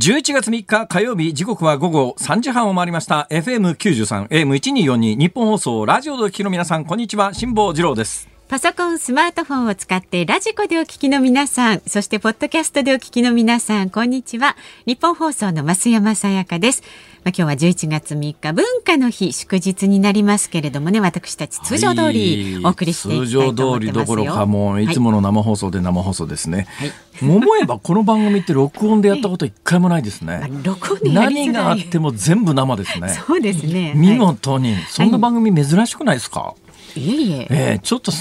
11月3日火曜日時刻は午後3時半を回りました。FM93 AM1242 日本放送ラジオでお聞きの皆さんこんにちは。辛坊治郎です。パソコン、スマートフォンを使ってラジコでお聞きの皆さん、そしてポッドキャストでお聞きの皆さん、こんにちは。日本放送の増山さやかです。まあ、今日は11月3日、文化の日、祝日になりますけれどもね、私たち通常通りお送りしていきたいと思ってますよ。通常通りどころかもうい。つもの生放送で生放送ですね、はい。思えばこの番組って録音でやったこと一回もないですね、まあ録音で何があっても全部生ですね。そうですね。見事に、そんな番組珍しくないですか、はいいえいえ。えー、ちょっと休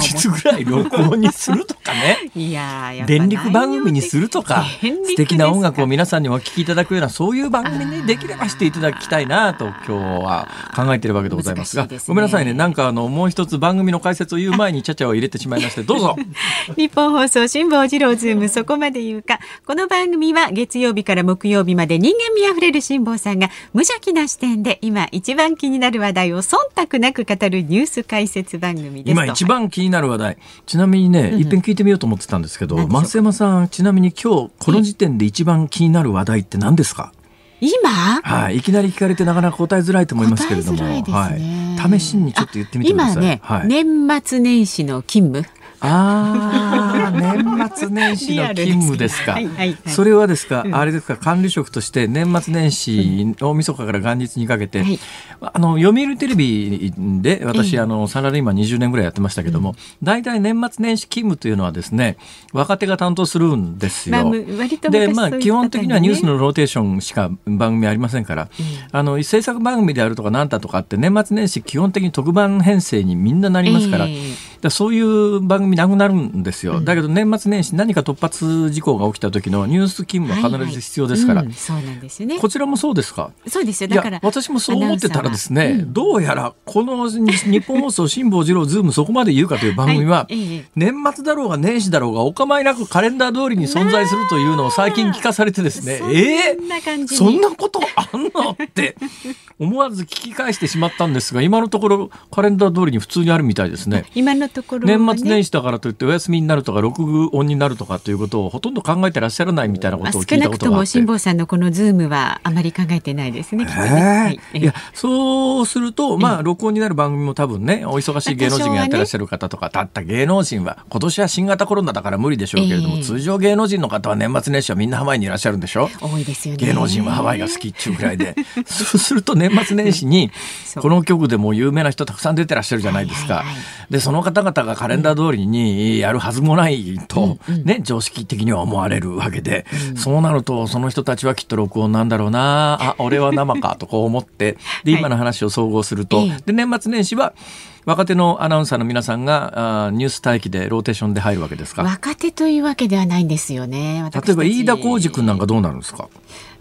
日ぐらい録音にするとかね。いや電力番組にするとか素敵な音楽を皆さんにお聴きいただくようなそういう番組にできればしていただきたいなと今日は考えているわけでございますがねごめんなさいねなんかあのもう一つ番組の解説を言う前にちゃちゃを入れてしまいましてどうぞ。日本放送辛坊治郎ズームそこまで言うか。この番組は月曜日から木曜日まで人間味あふれる辛坊さんが無邪気な視点で今一番気になる話題を忖度なく語るニュース解説番組です今一番気になる話題。ちなみにね、一遍聞いてみようと思ってたんですけど増山さんちなみに今日この時点で一番気になる話題って何ですか、今？はい、いきなり聞かれてなかなか答えづらいと思いますけれども、ね。はい、試しにちょっと言ってみてください。今ね、はい、年末年始の勤務ああ、年末年始の勤務ですか。す。はいはいはい。それはですか、うん。あれですか、管理職として年末年始、大晦日から元日にかけて、はい。あの、読売テレビで、私、ええ。あの、サラリーマン20年ぐらいやってましたけども、大体年末年始勤務というのはですね、若手が担当するんですよ。まあで、昔まあ、基本的にはニュースのローテーションしか番組ありませんから、あの、制作番組であるとかなんだとかって、年末年始基本的に特番編成にみんななりますから、ええだそういう番組なくなるんですよ、だけど年末年始何か突発事項が起きた時のニュース勤務は必ず必要ですから、はいはいうんそうなんですよね。こちらもそうですか？そうですよ。いだからや私もそう思ってたらですね、アナウンサーは。どうやらこのニッポン放送辛坊治郎ズームそこまで言うかという番組は、年末だろうが年始だろうがお構いなくカレンダー通りに存在するというのを最近聞かされてですね、え？そんな感じに。そんなことあんの？って思わず聞き返してしまったんですが今のところカレンダー通りに普通にあるみたいですね。今のところ年末年始だからといってお休みになるとか録音になるとかということをほとんど考えてらっしゃらないみたいなことを聞少いなくともたことがあって。辛坊さんのこのズームはあまり考えてないですね。ねええはい。ええいやそうすると、まあ、録音になる番組も多分ね、お忙しい芸能人がやってらっしゃる方とか、たった芸能人は、今年は新型コロナだから無理でしょうけれども、ええ。通常芸能人の方は年末年始はみんなハワイにいらっしゃるんでしょ？多いですよね。芸能人はハワイが好きっちゅうぐらいで、そうすると年末年始にこの局でも有名な人たくさん出てらっしゃるじゃないですか。はいはいは。で、その方々がカレンダー通りにやるはずもないと、ね、常識的には思われるわけで、そうなると、その人たちはきっと録音なんだろうな、あ、俺は生かとこう思って、で、今の話を総合すると、ええで、年末年始は、若手のアナウンサーの皆さんがあーニュース待機でローテーションで入るわけですか。若手というわけではないんですよね。例えば飯田浩二君なんかどうなるんですか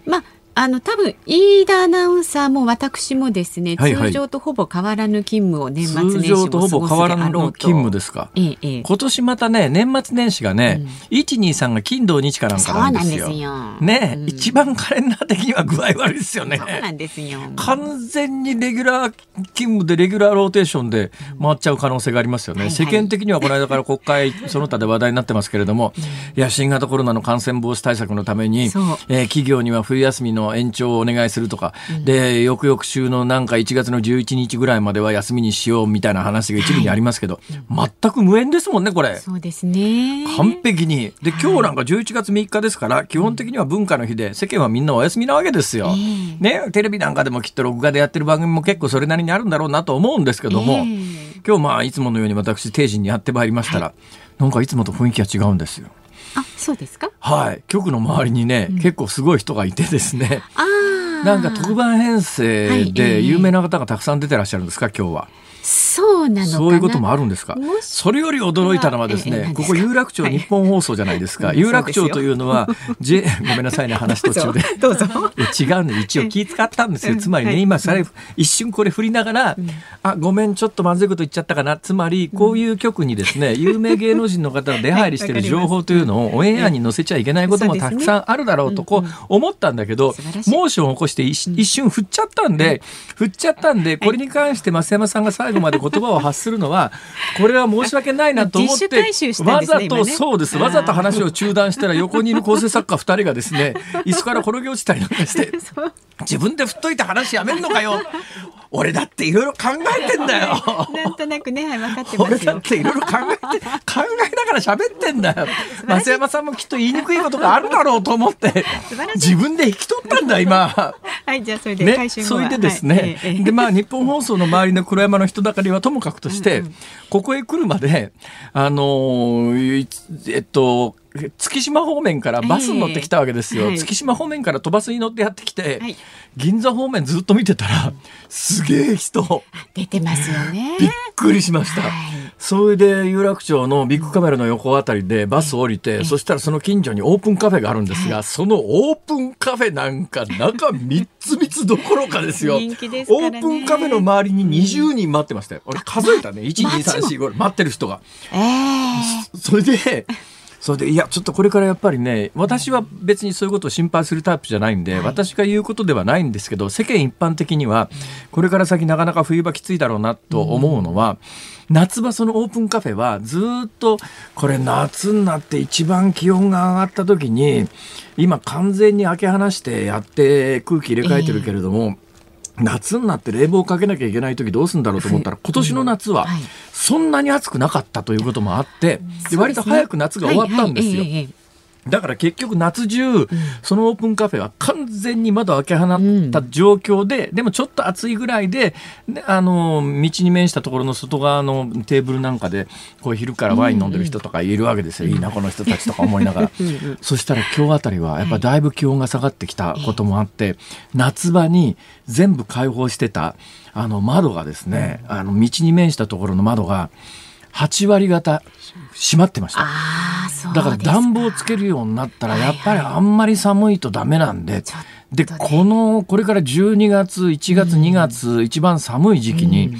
まああの多分飯田アナウンサーも私もですね、はいはい通常とほぼ変わらぬ勤務を年末年通始常とほぼ変わらぬ勤務ですか。ええええ今年またね、年末年始がね、123が金土日かなんかなんですよ。そうなんですよね、うん一番カレンダー的には具合悪いですよね。そうなんですよ。完全にレギュラー勤務でレギュラーローテーションで回っちゃう可能性がありますよね。はいはい世間的にはこの間から国会 その他で話題になってますけれども、いや、新型コロナの感染防止対策のために、えー企業には冬休みの延長をお願いするとか、で、翌々週のなんか1月の11日ぐらいまでは休みにしようみたいな話が一部にありますけど、全く無縁ですもんね、これ。そうですね。完璧に。で、今日なんか11月3日ですから、基本的には文化の日で、世間はみんなお休みなわけですよ。ね、テレビなんかでもきっと録画でやってる番組も結構それなりにあるんだろうなと思うんですけども、ええ今日まあいつものように私定時にやってまいりましたら、なんかいつもと雰囲気が違うんですよ。あ、そうですか？はい。局の周りにね、結構すごい人がいてですね、ああ。なんか特番編成で有名な方がたくさん出てらっしゃるんですか、今日は。そうなのそういうこともあるんですか？それより驚いたのはですね、ここ有楽町日本放送じゃないですか。はい、有楽町というのは、J、ごめんなさいね、話途中で。どうぞ。違うんで、一応気使ったんですよ。つまりね、今、され、一瞬これ振りながら、あ、ごめん、ちょっとまずいこと言っちゃったかな。つまり、こういう局にですね、有名芸能人の方が出入りしている情報というのをオンエアに載せちゃいけないこともたくさんあるだろうと、こう思ったんだけど、モーションを起こして一瞬振っちゃったんで、振っちゃったんで、これに関して増山さんが最後まで言葉を発するのは、これは申し訳ないなと思って、わざと、そうです、わざと話を中断したら横にいる構成作家2人がですね、椅子から転げ落ちたりなんかして、自分で振っといて話やめんのかよ。俺だっていろいろ考えてんだよ。なんとなくね、はい、分かって俺だっていろいろ考えて、考えながら喋ってんだよ。増山さんもきっと言いにくいことがあるだろうと思って、自分で引き取ったんだ、今。はい、じゃあそれでね、それでですね、はい、で、まあ、日本放送の周りの黒山の人だかりはともかくとして、うんうん、ここへ来るまで、あのー、えっと、月島方面からバスに乗ってきたわけですよ、はい、月島方面から飛ばすに乗ってやってきて、はい、銀座方面ずっと見てたらすげえ人。出てますよね。びっくりしました、はい、それで有楽町のビッグカメラの横あたりでバス降りて、そしたらその近所にオープンカフェがあるんですが、そのオープンカフェなんか中3つ3つどころかですよ。人気です、ね、オープンカフェの周りに20人待ってましたよ。俺数えたね。12345待ってる人が、えー、それでそれでいやちょっとこれからやっぱりね私は別にそういうことを心配するタイプじゃないんで、はい、私が言うことではないんですけど世間一般的にはこれから先なかなか冬場きついだろうなと思うのは、うん、夏場そのオープンカフェはずっとこれ夏になって一番気温が上がった時に今完全に開け放してやって空気入れ替えてるけれども、えー夏になって冷房かけなきゃいけない時どうするんだろうと思ったら今年の夏はそんなに暑くなかったということもあって、割と早く夏が終わったんですよ。だから結局夏中、そのオープンカフェは完全に窓開け放った状況で、でもちょっと暑いぐらいで、あの、道に面したところの外側のテーブルなんかで、こう昼からワイン飲んでる人とかいるわけですよ。いいな、この人たちとか思いながら。そしたら今日あたりはやっぱだいぶ気温が下がってきたこともあって、夏場に全部開放してた、あの窓がですね、あの道に面したところの窓が、8割方閉まってました。だから暖房つけるようになったらやっぱりあんまり寒いとダメなんで、でこのこれから12月1月2月、一番寒い時期に、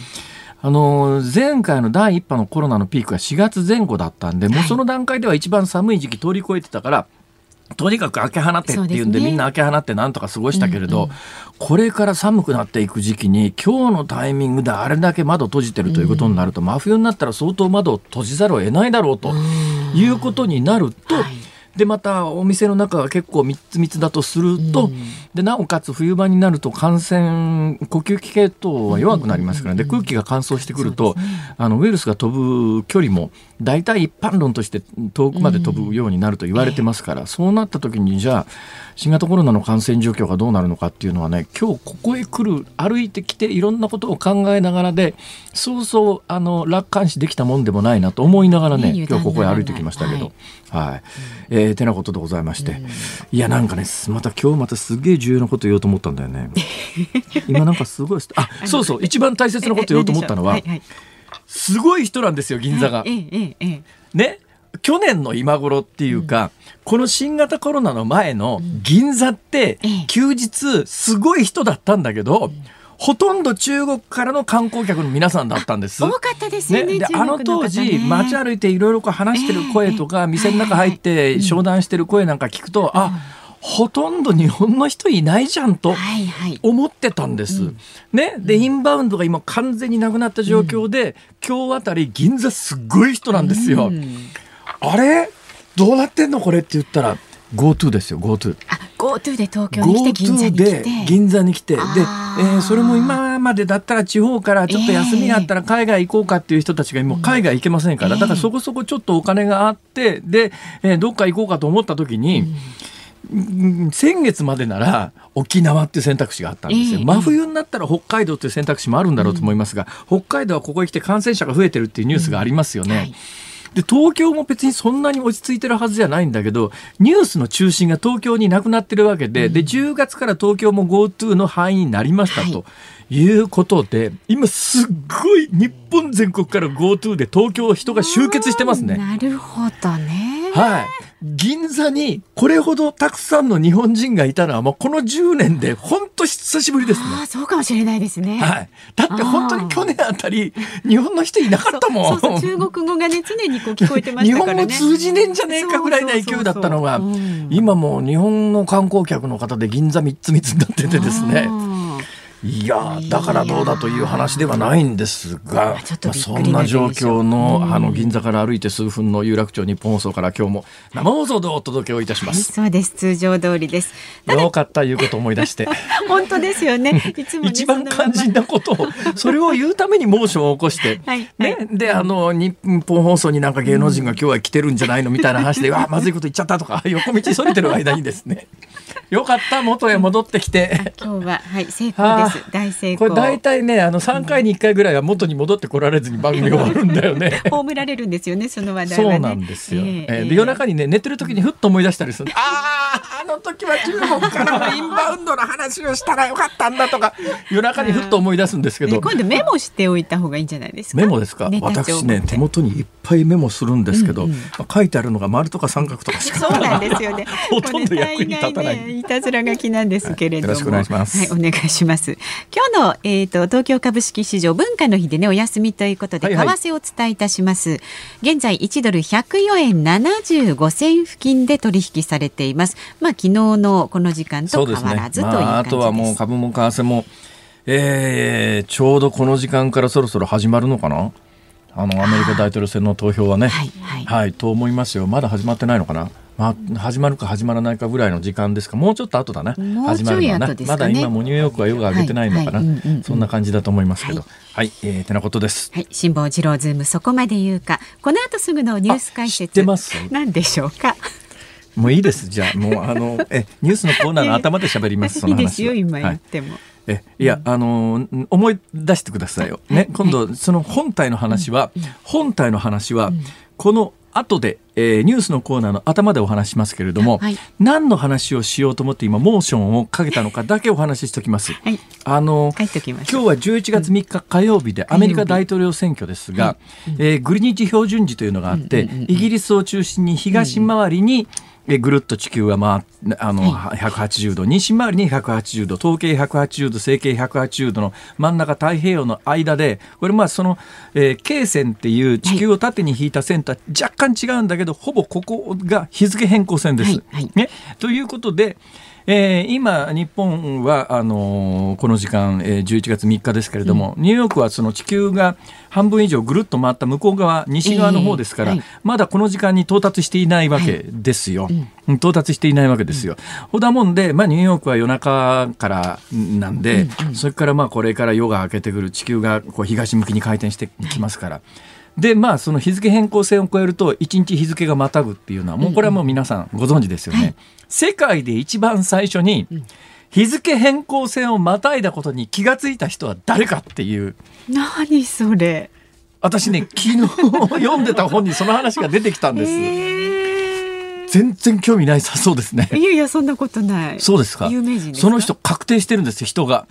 あの前回の第1波のコロナのピークが4月前後だったんで、もうその段階では一番寒い時期通り越えてたからとにかく開け放ってっていうんで、みんな開け放ってなんとか過ごしたけれど、これから寒くなっていく時期に今日のタイミングであれだけ窓閉じてるということになると、真冬になったら相当窓を閉じざるを得ないだろうということになると、でまたお店の中が結構密密だとすると、うん、でなおかつ冬場になると感染呼吸器系統は弱くなりますからね、で空気が乾燥してくると、ね、あのウイルスが飛ぶ距離も大体一般論として遠くまで飛ぶようになると言われてますから、うん、そうなった時にじゃあ新型コロナの感染状況がどうなるのかっていうのはね今日ここへ来る歩いてきていろんなことを考えながらでそうそうあの楽観視できたもんでもないなと思いながらね今日ここへ歩いてきましたけど。はい、はい、えー、てなことでございまして、いやなんかねまた今日またすげえ重要なこと言おうと思ったんだよね。今なんかすごいあそうそう一番大切なこと言おうと思ったのは、すごい人なんですよ銀座が。ね去年の今頃っていうか、うん、この新型コロナの前の銀座って休日すごい人だったんだけど、うん。ほとんど中国からの観光客の皆さんだったんです。多かったですね。ねであの当時、街歩いていろいろ話してる声とか、えー、店の中入って商談してる声なんか聞くと、あ、ほとんど日本の人いないじゃんと思ってたんです。はいはい、ね、で、インバウンドが今完全になくなった状況で、うん、今日あたり銀座すっごい人なんですよ。うん、あれ？どうなってんのこれって言ったら GoTo ですよ GoTo。GoTo で東京に来て銀座に来て。で銀座に来て。で、えー、それも今までだったら地方からちょっと休みがあったら海外行こうかっていう人たちがもう海外行けませんから、だからそこそこちょっとお金があってで、えー、どっか行こうかと思った時に。先月までなら沖縄っていう選択肢があったんですよ、真冬になったら北海道という選択肢もあるんだろうと思いますが、北海道はここへ来て感染者が増えてるっていうニュースがありますよね。はいで東京も別にそんなに落ち着いてるはずじゃないんだけどニュースの中心が東京になくなってるわけでうん、で10月から東京も GoTo の範囲になりましたと。いうことで今すっごい日本全国から GoTo で東京人が集結してますね。なるほどね。はい。銀座にこれほどたくさんの日本人がいたのはもうこの10年で本当久しぶりですね。ああ、そうかもしれないですね。はい。だって本当に去年あたり日本の人いなかったもん。そうそう中国語がね常にこう聞こえてましたからね。日本語通じねえんじゃねえかぐらいな勢いだったのが、今もう日本の観光客の方で銀座三つ三つになっててですね。いやだからどうだという話ではないんですが、まあ、そんな状況のあの銀座から歩いて数分の有楽町日本放送から今日も生放送でお届けをいたします。はい、そうです通常通りです。よかったいうことを思い出して。本当ですよね。いつも、ね、一番肝心なことをそれを言うためにモーションを起こして、はい、ね、であの日本放送になんか芸能人が今日は来てるんじゃないのみたいな話で、うわまずいこと言っちゃったとか 横道それてる間にですね。よかった元へ戻ってきて。今日ははい成功です。大成功。大体ねあの3回に1回ぐらいは元に戻ってこられずに番組終わるんだよね。葬られるんですよねその話題は、ね、そうなんですよ、えー、えー、で夜中にね寝てる時にふっと思い出したりする、あああの時は中国からのインバウンドの話をしたらよかったんだとか。夜中にふっと思い出すんですけど、今度メモしておいた方がいいんじゃないですか？メモですか？私ね手元にいっぱいメモするんですけど、うんうん、書いてあるのが丸とか三角とかしか。そうなんですよね。ほとんど役に立たない、ね、いたずら書きなんですけれども、はい、よろしくお願いします。はいお願いします。今日のえっ、ー、と東京株式市場文化の日でねお休みということで、為替をお伝えいたします。現在1ドル104円75銭付近で取引されています。まあ昨日のこの時間と変わらずという感じです、まあ、あとはもう株も為替もえー、ちょうどこの時間からそろそろ始まるのかな？あのアメリカ大統領選の投票はね、はい、はい。はい、と思いますよ、まだ始まってないのかな、まあ、始まるか始まらないかぐらいの時間ですか、もうちょっと後だな、始まるのはな、ね、まだ今もニューヨークは夜が上げてないのかな、そんな感じだと思いますけど、はい、はい、えー、てなことです。はい、辛坊治郎ズームそこまで言うか、この後すぐのニュース解説、知ってます？何でしょうか。もういいです、じゃあ、もうあのえニュースのコーナーの頭で喋ります、その話いいですよ、今言っても。はい。えいや、あの思い出してくださいよ。ね、今度その本体の話は、本体の話は、この後で、えー、ニュースのコーナーの頭でお話しますけれども、はい、何の話をしようと思って今モーションをかけたのかだけお話ししておきます。はい、あの今日は11月3日火曜日でアメリカ大統領選挙ですが、うん、えー、グリニッジ標準時というのがあって、イギリスを中心に東回りに、うんえぐるっと地球は、まあ、あの、はい、180度、西回りに180度、統計180度、整形180度の真ん中太平洋の間で、これまあその、えー、経線っていう地球を縦に引いた線とは若干違うんだけど、ほぼここが日付変更線です。はいはい、ね、ということで、えー、今、日本はあのー、この時間、えー、11月3日ですけれども、うん、ニューヨークはその地球が半分以上ぐるっと回った向こう側、西側の方ですから、えーはい、まだこの時間に到達していないわけですよ。はいうん、到達していないわけですよ。ほ、うん、だもんで、まあ、ニューヨークは夜中からなんで、うんうん、それからまあこれから夜が明けてくる地球がこう東向きに回転してきますから。でまあその日付変更線を超えると1日日付がまたぐっていうのはもうこれはもう皆さんご存知ですよね。うんうんはい世界で一番最初に日付変更線をまたいだことに気がついた人は誰かっていう。何それ。私ね昨日 読んでた本にその話が出てきたんです。えー、全然興味ないさそうですね。いやいやそんなことない。そうですか。有名人その人確定してるんです人が。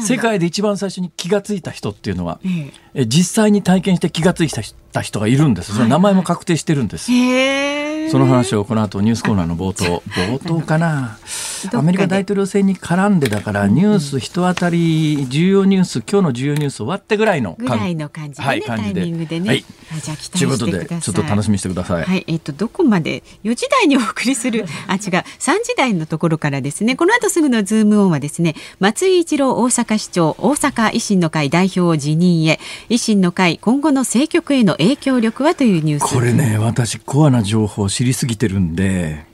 世界で一番最初に気がついた人っていうのは、えー、実際に体験して気がついた人がいるんです。その名前も確定してるんです。へその話をこの後ニュースコーナーの冒頭冒頭かな。アメリカ大統領選に絡んでだからニュース一当たり重要ニュース今日の重要ニュース終わってぐらいのぐらいの感じで、ね、はい、感じで。タイミングでね、はい、じゃあ期待してください。ちょっと楽しみにしてください。はいえっ、ー、とどこまで？4時台にお送りする あ違う3時台のところからですね。この後すぐのズームオンはですね松井一郎大阪市長大阪維新の会代表辞任へ維新の会今後の政局への影響力はというニュース。これね私コアな情報を知りすぎてるんで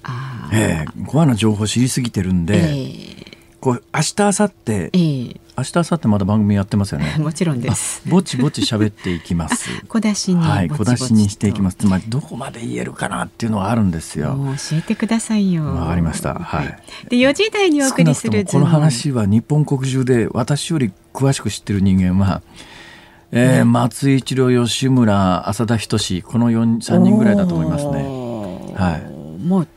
えー、コアな情報知りすぎてるんで、えー、こう明日明後日、えー、明日明後日まだ番組やってますよね。もちろんです。ぼちぼち喋っていきます。小出しにはい小出しにしていきます。つまりどこまで言えるかなっていうのはあるんですよ。教えてくださいよ。わかりました。はい。で4時台にお送りするこの話は日本国中で私より詳しく知ってる人間は。えー、松井一郎吉村浅田仁この3人ぐらいだと思いますね。はい。もう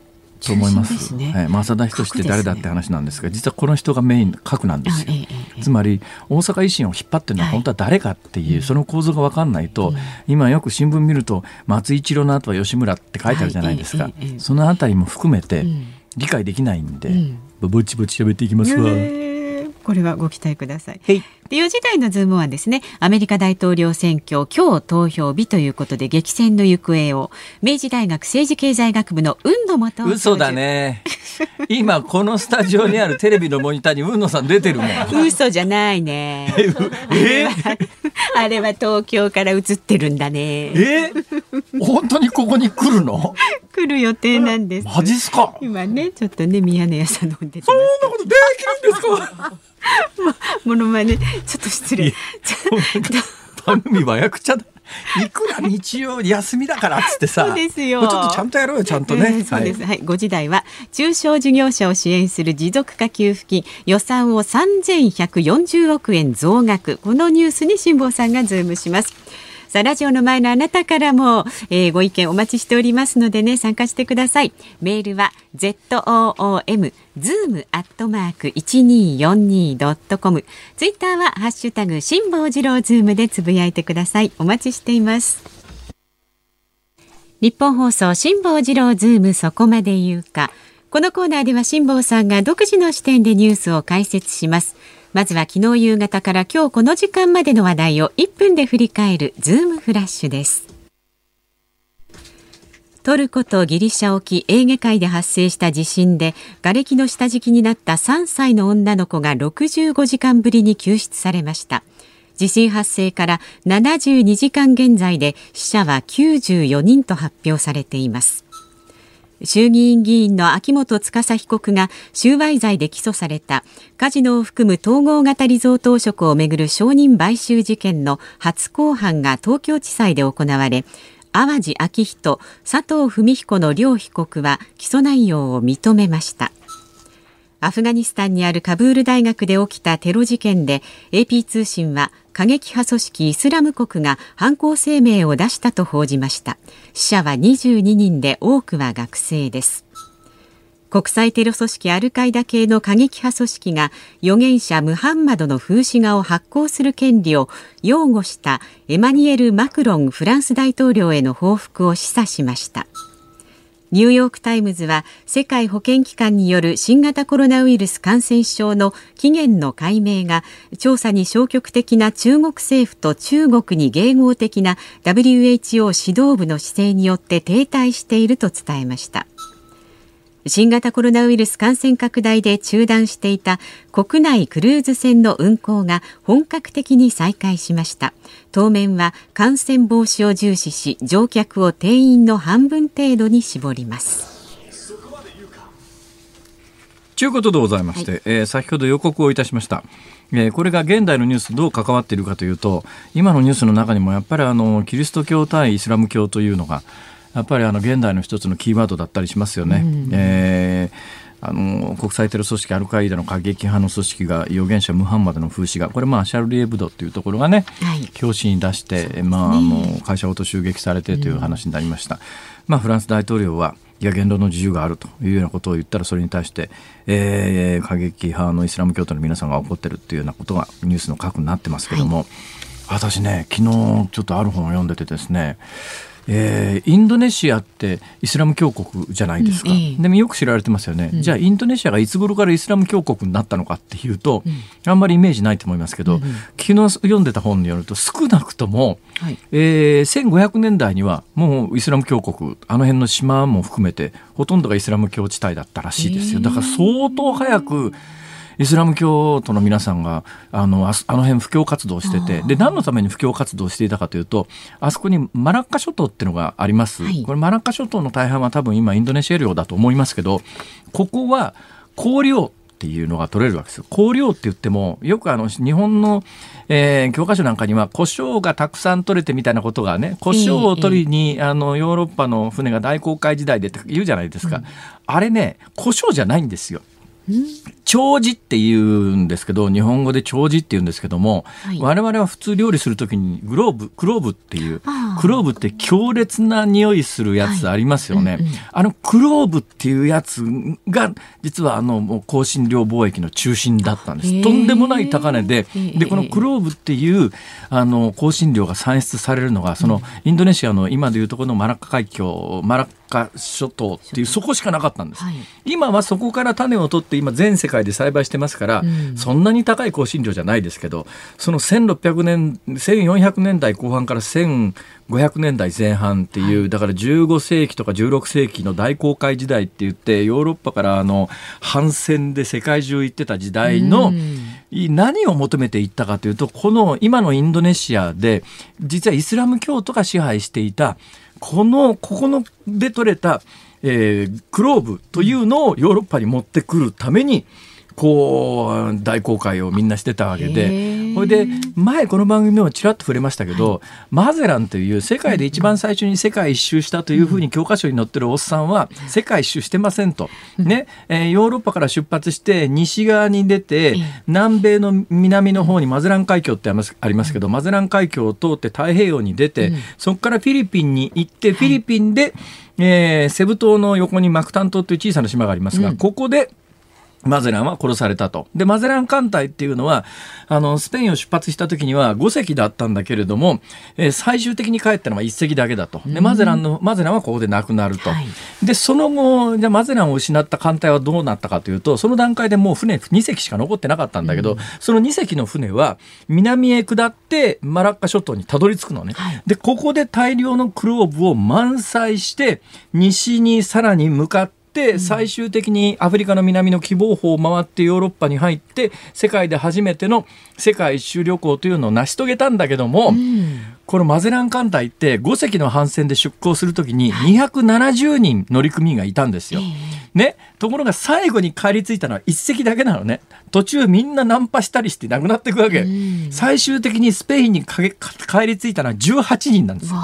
と思います。ね、はい、正田仁って誰だって話なんですが、実はこの人がメイン核なんですよ。つまり大阪維新を引っ張ってるのは本当は誰かっていう、その構造が分かんないと、今よく新聞見ると松井一郎の後は吉村って書いてあるじゃないですか、そのあたりも含めて理解できないんで、ぼちぼち喋っていきますわ。これはご期待ください。で4時台のズームはですねアメリカ大統領選挙今日投票日ということで激戦の行方を明治大学政治経済学部の運野元嘘だね。今このスタジオにあるテレビのモニターに運野さん出てるもん。嘘じゃないね。えあれは東京から映ってるんだね。え？本当にここに来るの？来る予定なんです。マジっすか？今ねちょっとね宮根屋さん飲んでそんなことできるんですか？ものまね ちょっと失礼。番組はやくちゃだ。いくら日曜休みだからっつってさ。そうですよ。ちょっとちゃんとやろうよちゃんとね、えー、そうです、はい、はい、5時台は中小事業者を支援する持続化給付金。予算を3140億円増額。このニュースに辛坊さんがズームしますさあラジオの前のあなたからも、えー、ご意見お待ちしておりますのでね参加してください。メールは zoom zoom アットマーク 1242.com ツイッターはハッシュタグ辛坊治郎ズームでつぶやいてください。お待ちしています。日本放送辛坊治郎ズームそこまで言うか。このコーナーでは辛坊さんが独自の視点でニュースを解説します。まずは昨日夕方から今日この時間までの話題を1分で振り返るズームフラッシュです。トルコとギリシャ沖エーゲ海で発生した地震で瓦礫の下敷きになった3歳の女の子が65時間ぶりに救出されました。地震発生から72時間現在で死者は94人と発表されています。衆議院議員の秋元司被告が収賄罪で起訴された。カジノを含む統合型リゾート汚職をめぐる証人買収事件の初公判が東京地裁で行われ淡路明人佐藤文彦の両被告は起訴内容を認めました。アフガニスタンにあるカブール大学で起きたテロ事件で AP 通信は過激派組織イスラム国が犯行声明を出したと報じました。死者は22人で多くは学生です。国際テロ組織アルカイダ系の過激派組織が預言者ムハンマドの風刺画を発行する権利を擁護したエマニュエル・マクロンフランス大統領への報復を示唆しました。ニューヨーク・タイムズは世界保健機関による新型コロナウイルス感染症の起源の解明が調査に消極的な中国政府と中国に迎合的な WHO 指導部の姿勢によって停滞していると伝えました。新型コロナウイルス感染拡大で中断していた国内クルーズ船の運航が本格的に再開しました。当面は感染防止を重視し乗客を定員の半分程度に絞ります。ということでございまして、はい、えー、先ほど予告をいたしました。えー、これが現代のニュースどう関わっているかというと今のニュースの中にもやっぱりあのキリスト教対イスラム教というのがやっぱりあの現代の一つのキーワードだったりしますよね。うん、えーあの国際テロ組織アルカイダの過激派の組織が預言者ムハンマドの風刺画これまあシャルリエブドっていうところがね、はい、教師に出して、まあ、あの会社ごと襲撃されてという話になりました。うん、まあ、フランス大統領はいや言論の自由があるというようなことを言ったらそれに対して、えー、過激派のイスラム教徒の皆さんが怒ってるっていうようなことがニュースの核になってますけども、はい、私ね昨日ちょっとある本を読んでてですねえー、インドネシアってイスラム教国じゃないですか、うん、でもよく知られてますよね、うん、じゃあインドネシアがいつ頃からイスラム教国になったのかっていうと、うん、あんまりイメージないと思いますけど、うん昨日読んでた本によると少なくとも、はい、えー、1500年代にはもうイスラム教国あの辺の島も含めてほとんどがイスラム教地帯だったらしいですよ。だから相当早くイスラム教徒の皆さんがあのああの辺布教活動しててで何のために布教活動していたかというとあそこにマラッカ諸島っていうのがあります、はい、これマラッカ諸島の大半は多分今インドネシア領だと思いますけどここは香料っていうのが取れるわけですよ。香料って言ってもよくあの日本の、えー、教科書なんかには胡椒がたくさん取れてみたいなことがね胡椒を取りに、あのヨーロッパの船が大航海時代でって言うじゃないですか、うん、あれね胡椒じゃないんですよ。長寿って言うんですけど日本語で長寿って言うんですけども、はい、我々は普通料理する時にグローブクローブっていうクローブって強烈な匂いするやつありますよね、はいうんうん、あのクローブっていうやつが実はあのもう香辛料貿易の中心だったんです。とんでもない高値ででこのクローブっていうあの香辛料が産出されるのがそのインドネシアの今でいうところのマラッカ海峡マラッカ諸島っていうそこしかなかったんです、はい、今はそこから種を取って今全世界で栽培してますから、うん、そんなに高い香辛料じゃないですけどその1600年1400年代後半から1500年代前半っていう、はい、だから15世紀とか16世紀の大航海時代って言ってヨーロッパからあの反戦で世界中行ってた時代の、何を求めていったかというとこの今のインドネシアで実はイスラム教徒が支配していたこのここので取れた、えー、クローブというのをヨーロッパに持ってくるためにこう大公開をみんなしてたわけで。それで前この番組でもちらっと触れましたけど、はい、マゼランという世界で一番最初に世界一周したというふうに教科書に載ってるおっさんは世界一周してませんと、ね。えー、ヨーロッパから出発して西側に出て南米の南の方にマゼラン海峡ってありますけどマゼラン海峡を通って太平洋に出てそこからフィリピンに行ってフィリピンで、えー、セブ島の横にマクタン島という小さな島がありますが、ここでマゼランは殺されたと。で、マゼラン艦隊っていうのは、あの、スペインを出発した時には5隻だったんだけれども、えー、最終的に帰ったのは1隻だけだと。で、マゼランの、マゼランはここで亡くなると。はい、で、その後、じゃマゼランを失った艦隊はどうなったかというと、その段階でもう船2隻しか残ってなかったんだけど、その2隻の船は南へ下ってマラッカ諸島にたどり着くのね。はい、で、ここで大量のクローブを満載して、西にさらに向かって、って最終的にアフリカの南の希望法を回ってヨーロッパに入って世界で初めての世界一周旅行というのを成し遂げたんだけども、うん、このマゼラン艦隊って5隻の帆船で出港するときに270人乗組員がいたんですよ。ね、ところが最後に帰り着いたのは1隻だけなのね。途中みんなナンパしたりして亡くなっていくわけ、最終的にスペインに帰り着いたのは18人なんですよ。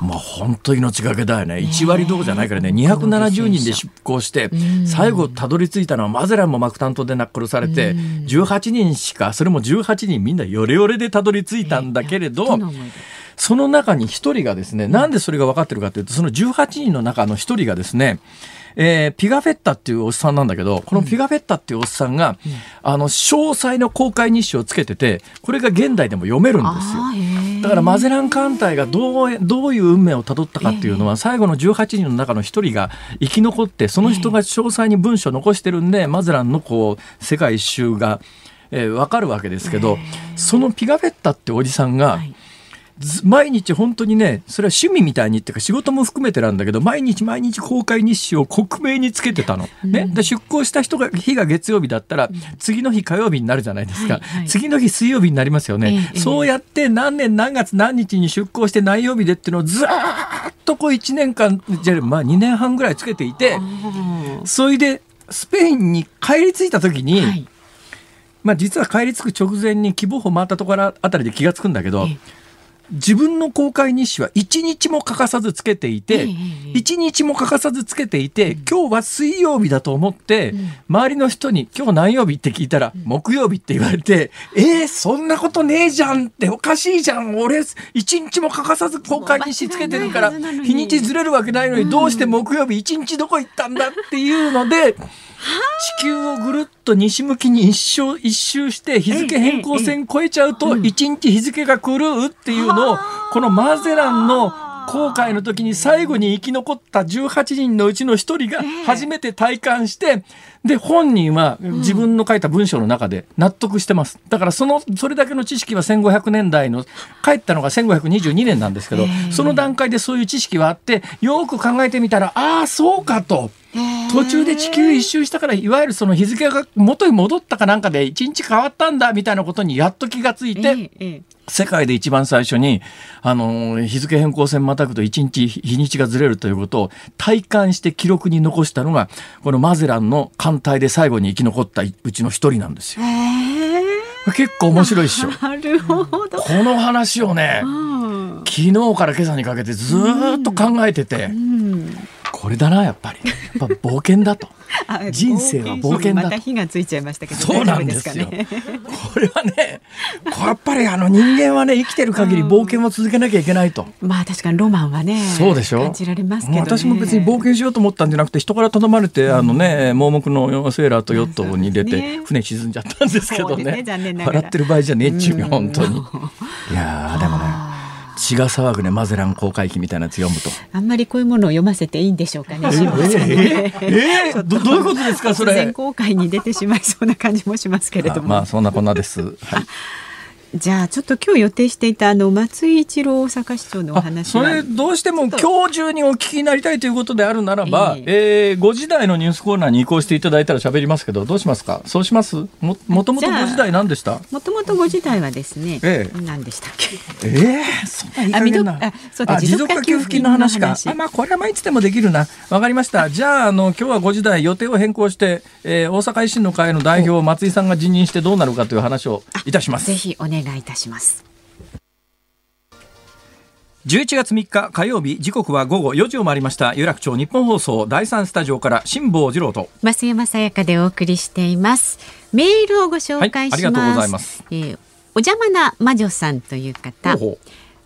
まあ本当命がけだよね。1割どころじゃないからね。270人で出航して最後たどり着いたのはマゼランもマクタン島で殺されて18人しかそれも18人みんなヨレヨレでたどり着いたんだけれど。その中に1人がですね、なんでそれが分かってるかというと、その18人の中の1人がですね、えー、ピガフェッタっていうおっさんなんだけど、このピガフェッタっていうおっさんが、うん、あの、詳細の公開日誌をつけてて、これが現代でも読めるんですよ。だからマゼラン艦隊がどう、どういう運命をたどったかっていうのは、最後の18人の中の1人が生き残って、その人が詳細に文章を残してるんで、マゼランのこう、世界一周が、えー、分かるわけですけど、そのピガフェッタっておじさんが、はい毎日本当にねそれは趣味みたいにっていうか仕事も含めてなんだけど毎日毎日公開日誌を克明につけてたの。ね、で出航した人が日が月曜日だったら次の日火曜日になるじゃないですか、はいはい、次の日水曜日になりますよね、えそうやって何年何月何日に出航して何曜日でっていうのをずっとこう1年間じゃまあ2年半ぐらいつけていてそれでスペインに帰り着いた時に、はい。まあ、実は帰り着く直前に希望法回ったところあたりで気が付くんだけど、自分の公開日誌は一日も欠かさずつけていて、一日も欠かさずつけていて、今日は水曜日だと思って、周りの人に今日何曜日って聞いたら、木曜日って言われて、えー、そんなことねえじゃんっておかしいじゃん。俺、一日も欠かさず公開日誌つけてるから、日にちずれるわけないのに、どうして木曜日一日どこ行ったんだっていうので、地球をぐるっと西向きに一周一周して日付変更線超えちゃうと一日日付が狂うっていうのをこのマゼランの航海の時に最後に生き残った18人のうちの1人が初めて体感して、で本人は自分の書いた文章の中で納得してます。だからそのそれだけの知識は1500年代の帰ったのが1522年なんですけどその段階でそういう知識はあってよく考えてみたらああそうかと。途中で地球一周したからいわゆるその日付が元に戻ったかなんかで一日変わったんだみたいなことにやっと気がついて、世界で一番最初にあの日付変更線またぐと一日日にちがずれるということを体感して記録に残したのがこのマゼランの艦隊で最後に生き残ったうちの一人なんですよ。結構面白いっしょ。なるほど。この話をね、うん、昨日から今朝にかけてずっと考えてて、うん、これだなやっぱりやっぱ冒険だと。人生は冒険だと。また火がついちゃいましたけど、そうなんですよ。これはね、やっぱりあの人間はね生きてる限り冒険を続けなきゃいけないと。まあ確かにロマンはね、そうでしょ？感じられますけど、ね、私も別に冒険しようと思ったんじゃなくて人から頼まれて、あのね盲目のセーラーとヨットに出て、船沈んじゃったんですけどね。笑ってる場合じゃねえっちゅうよ本当に。いやでもね。血が騒ぐねマゼラン公開記みたいなやつ読むとあんまりこういうものを読ませていいんでしょうかね。えー、えー、どどういうことですかそれ。全公開に出てしまいそうな感じもしますけれども。まあそんなこんなです。はい。じゃあちょっと今日予定していたあの松井一郎大阪市長のお話それどうしても今日中にお聞きになりたいということであるならば、えー、えー、5時台のニュースコーナーに移行していただいたら喋りますけどどうしますか？そうします？ももともと5時台何でした？もともと5時台はですね、ええ、何でしたっけ？ええー、そんないい加減な。あそうだ持続化給付金の話か。あまあこれはまあいつでもできるな。わかりました。じゃああの今日は5時台予定を変更して、えー、大阪維新の会の代表松井さんが辞任してどうなるかという話をいたします。ぜひお願いいたします。11月3日火曜日時刻は午後4時を回りました。有楽町日本放送第三スタジオから辛坊治郎と。増山さやかでお送りしています。メールをご紹介します、はい、ありがとうございます、えー、お邪魔な魔女さんという方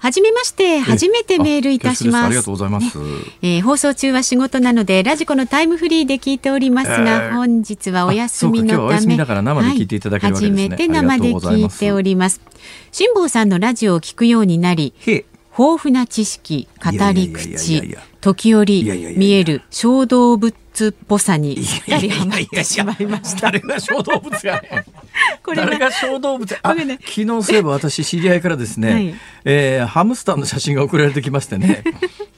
はじめまして、初めてメールいたします。ありがとうございます、ね、えー、放送中は仕事なので、ラジコのタイムフリーで聞いておりますが、えー、本日はお休みのため、だから生で聞いていただけるわけですね、はい、初めて生で聞いております。辛坊さんのラジオを聞くようになり、豊富な知識、語り口、時折見える小動物っぽさに二人ハマってしまいました。誰が小動物やね これ誰が小動物？あ、ね、昨日そうい。えば私知り合いからですね、はい、えー、ハムスターの写真が送られてきましてね。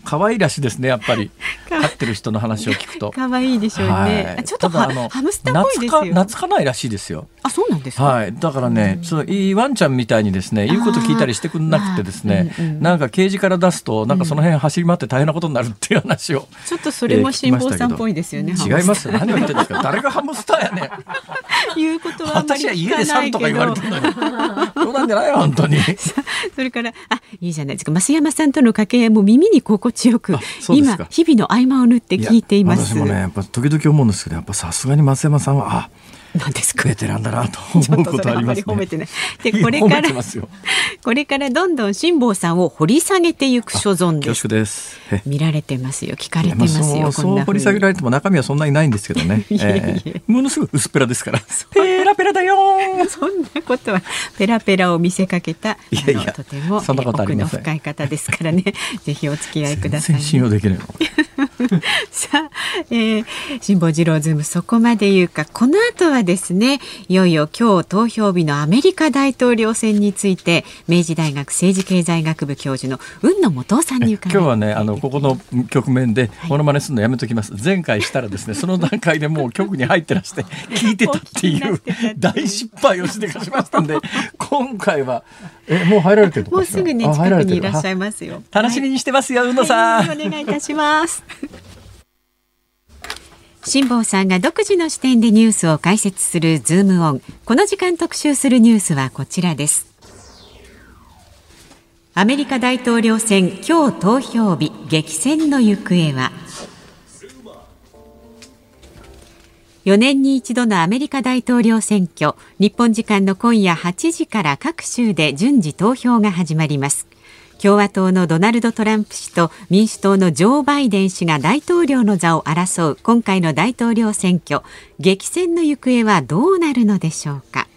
可愛いらしいですねやっぱり。飼ってる人の話を聞くと。可愛いでしょうね、はい、ちょっとあのハムスターっぽいですよ懐かないらしいですよ。あそうなんですか？はい。だからね、うん、そういいワンちゃんみたいにですね言うこと聞いたりしてくんなくてですね、うんうん、なんかケージから出すとなんかその辺走り回って大変なことになるっていう話を、ちょっとそれも辛抱さんっぽいですよね、違います何を言ってるんですか？誰がハムスターやね言うことは私は家で3とか言われてるのよそうなんじゃない本当に。それからあいいじゃない。ですか増山さんとの掛け合いも耳に心地よく今日々の合間を縫って聞いています。私もねやっぱ時々思うんですけどやっぱさすがに増山さんはあ何ですか？ベテランだなと 思うことあります、ね、褒めてね。でこれからこれからどんどん辛坊さんを掘り下げていく所存です。です見られてますよ聞かれてますよ。まあ、そう掘り下げられても中身はそんなにないんですけどね。いえー、ものすごい薄っぺらですから。ペラペラだよそんなことはペラペラを見せかけたいやいやとてもそんなことありません。深い方ですからね。ぜひお付き合いください、ね、信用できない さあ、えー、辛坊治郎ズームそこまで言うか。この後はですねいよいよ今日投票日のアメリカ大統領選について明治大学政治経済学部教授の雲野元夫さんに伺い今日はねあのここの局面でモノマネするのやめときます、はい、前回したらですねその段階でもう局に入ってらして 聞いてたっていう大失敗をしてかしましたんで 今回はえもう入られてるもうすぐね近くにいらっしゃいますよ。楽しみにしてますよ、はい、雲野さん、はい、お願いいたします辛坊さんが独自の視点でニュースを解説するズームオン。この時間特集するニュースはこちらです。アメリカ大統領選今日投票日激戦の行方は？4年に一度のアメリカ大統領選挙日本時間の今夜8時から各州で順次投票が始まります共和党のドナルド・トランプ氏と民主党のジョー・バイデン氏が大統領の座を争う今回の大統領選挙。激戦の行方はどうなるのでしょうか？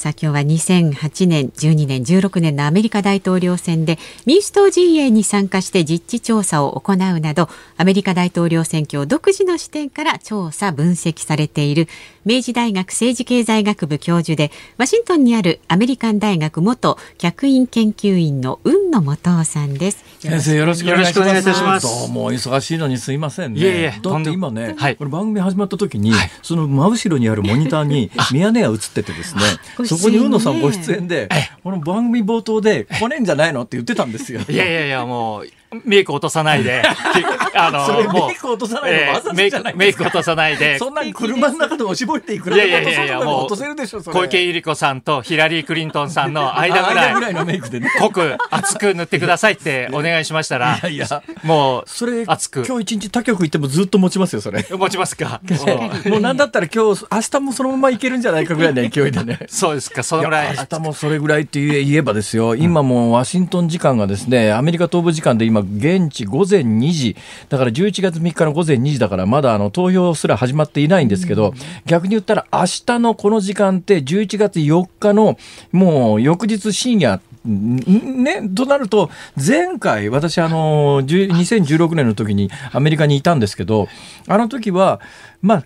さあ今日は2008年12年16年のアメリカ大統領選で民主党陣営に参加して実地調査を行うなどアメリカ大統領選挙を独自の視点から調査分析されている明治大学政治経済学部教授でワシントンにあるアメリカン大学元客員研究員の雲野元夫さんです。先生よろしくお願いします。どうも忙しいのにすいませんね。いえいえだって今ね、はい、これ番組始まった時に、はい、その真後ろにあるモニターにミヤネ屋映っててですねそこに宇野さんご出演で、この番組冒頭で、来ねえんじゃないのって言ってたんですよ。いやいやいや、もう、メイク落とさないで、あの、メイク落とさないのえーメイク、メイク落とさないで、そんな車の中でおしぼりでいくらいやいでもやいやいや、も落とせるでしょ、小池百合子さんとヒラリー・クリントンさんの間ぐらい、間ぐらいのメイクでね。濃く熱く塗ってくださいってお願いしましたら。いや、いや、もう、それ、熱く今日一日他局行ってもずっと持ちますよ、それ。持ちますか？もうなんだったら今日、明日もそのまま行けるんじゃないかぐらいの勢いでね。そうですか、そのぐらい。明日もそれぐらいって言えばですよ、今もうワシントン時間がですね、アメリカ東部時間で今、現地午前2時、だから11月3日の午前2時だから、まだあの投票すら始まっていないんですけど、逆に言ったら、明日のこの時間って、11月4日のもう翌日深夜、んね、となると、前回、私、あの、10 2016年の時にアメリカにいたんですけど、あの時は、まあ、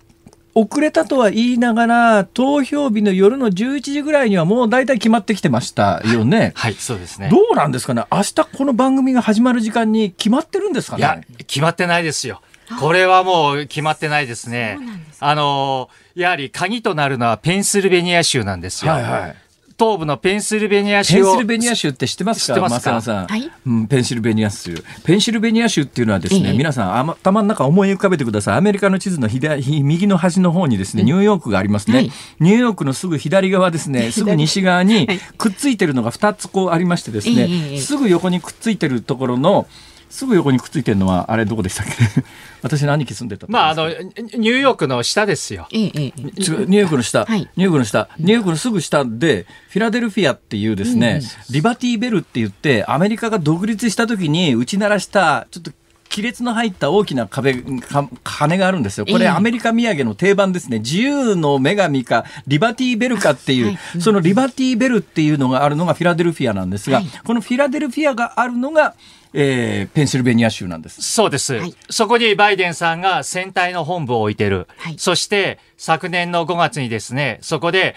遅れたとは言いながら、投票日の夜の11時ぐらいにはもう大体決まってきてましたよね。はい、そうですね。どうなんですかね？明日この番組が始まる時間に決まってるんですかいやね、決まってないですよ。これはもう決まってないですね。あの、やはり鍵となるのはペンシルベニア州なんですよ。はいはい。東部のペンシルベニアペ州を。ンシルベニア州って知ってますか？さん、はいうん。ペンシルベニア州。ペンシルベニア州っていうのはですね、ええ皆さんあま頭の中思い浮かべてください。アメリカの地図の左右の端の方にですね、ニューヨークがありますね。はいニューヨークのすぐ左側ですね、すぐ西側にはいくっついてるのが2つこうありましてですね、ええすぐ横にくっついてるところの、すぐ横にくっついてるのは、あれどこでしたっけ？私の兄貴住んでたまあ、あの、ニューヨークの下ですよ。ニューヨークの下、はい。ニューヨークの下、ニューヨークのすぐ下で、フィラデルフィアっていうですね、リバティベルって言って、アメリカが独立した時に打ち鳴らした、ちょっと亀裂の入った大きな壁、か鐘があるんですよ。これええアメリカ土産の定番ですね。自由の女神か、リバティベルかっていう、はいそのリバティベルっていうのがあるのがフィラデルフィアなんですが、はい。このフィラデルフィアがあるのが、えーペンシルベニア州なんです。そうです、はいそこにバイデンさんが戦隊の本部を置いてる。はいそして、昨年の5月にですね、そこで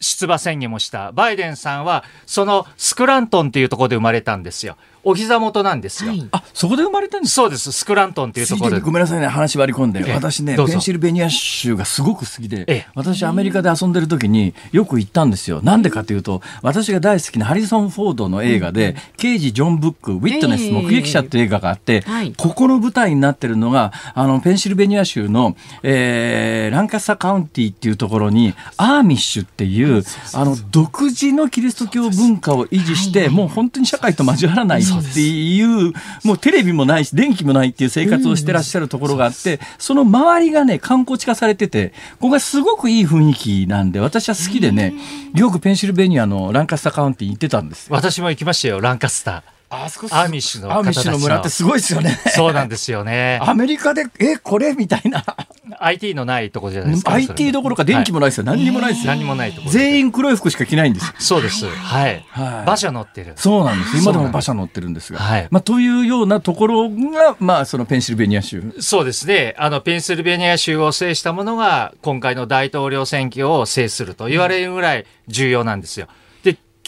出馬宣言もした。バイデンさんは、そのスクラントンっていうところで生まれたんですよ。お膝元なんですよ。はいあ、そこで生まれたんですそうです。スクラントンっていうところで。ごめんなさいね、話割り込んで。ええ私ね、ペンシルベニア州がすごく好きで、ええ私アメリカで遊んでる時によく行ったんですよ。なんでかというと、私が大好きなハリソン・フォードの映画で、刑事ジョン・ブック、ウィットネス目撃者っていう映画があって、はいここの舞台になってるのが、あの、ペンシルベニア州の、えーランカスター County っていうところに、アーミッシュっていう、あの、独自のキリスト教文化を維持して、もう本当に社会と交わらないっていう、もうテレビもないし、電気もないっていう生活をしてらっしゃるところがあって、その周りがね、観光地化されてて、ここがすごくいい雰囲気なんで、私は好きでね、よくペンシルベニアのランカスター Countyに行ってたんですよ。私も行きましたよ、ランカスターあそこアーミッシュのアーミッシュの村ってすごいですよね。ー。そうなんですよね。アメリカで、え、これみたいな。IT のないところじゃないですか。IT どころか電気もないですよ。何にもないですよ。何にもないところ。全員黒い服しか着ないんですよ。そうです。はい。はい馬車乗ってる。そうなんです。今でも馬車乗ってるんですが。はいまあ、というようなところが、まあ、そのペンシルベニア州。そうですね。あの、ペンシルベニア州を制したものが、今回の大統領選挙を制すると言われるぐらい重要なんですよ。で、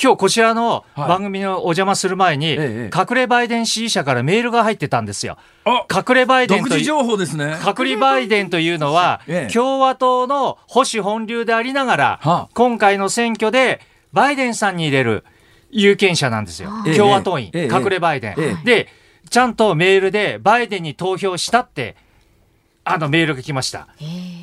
今日こちらのはい。番組のお邪魔する前に、ええ隠れバイデン支持者からメールが入ってたんですよ。あ隠れバイデンと情報ですね。隠れバイデンというのは、ええ。共和党の保守本流でありながら、はあ。今回の選挙でバイデンさんに入れる有権者なんですよ。ええ共和党員、ええ。隠れバイデン、ええ。で、ちゃんとメールでバイデンに投票したって、あのメールが来ました。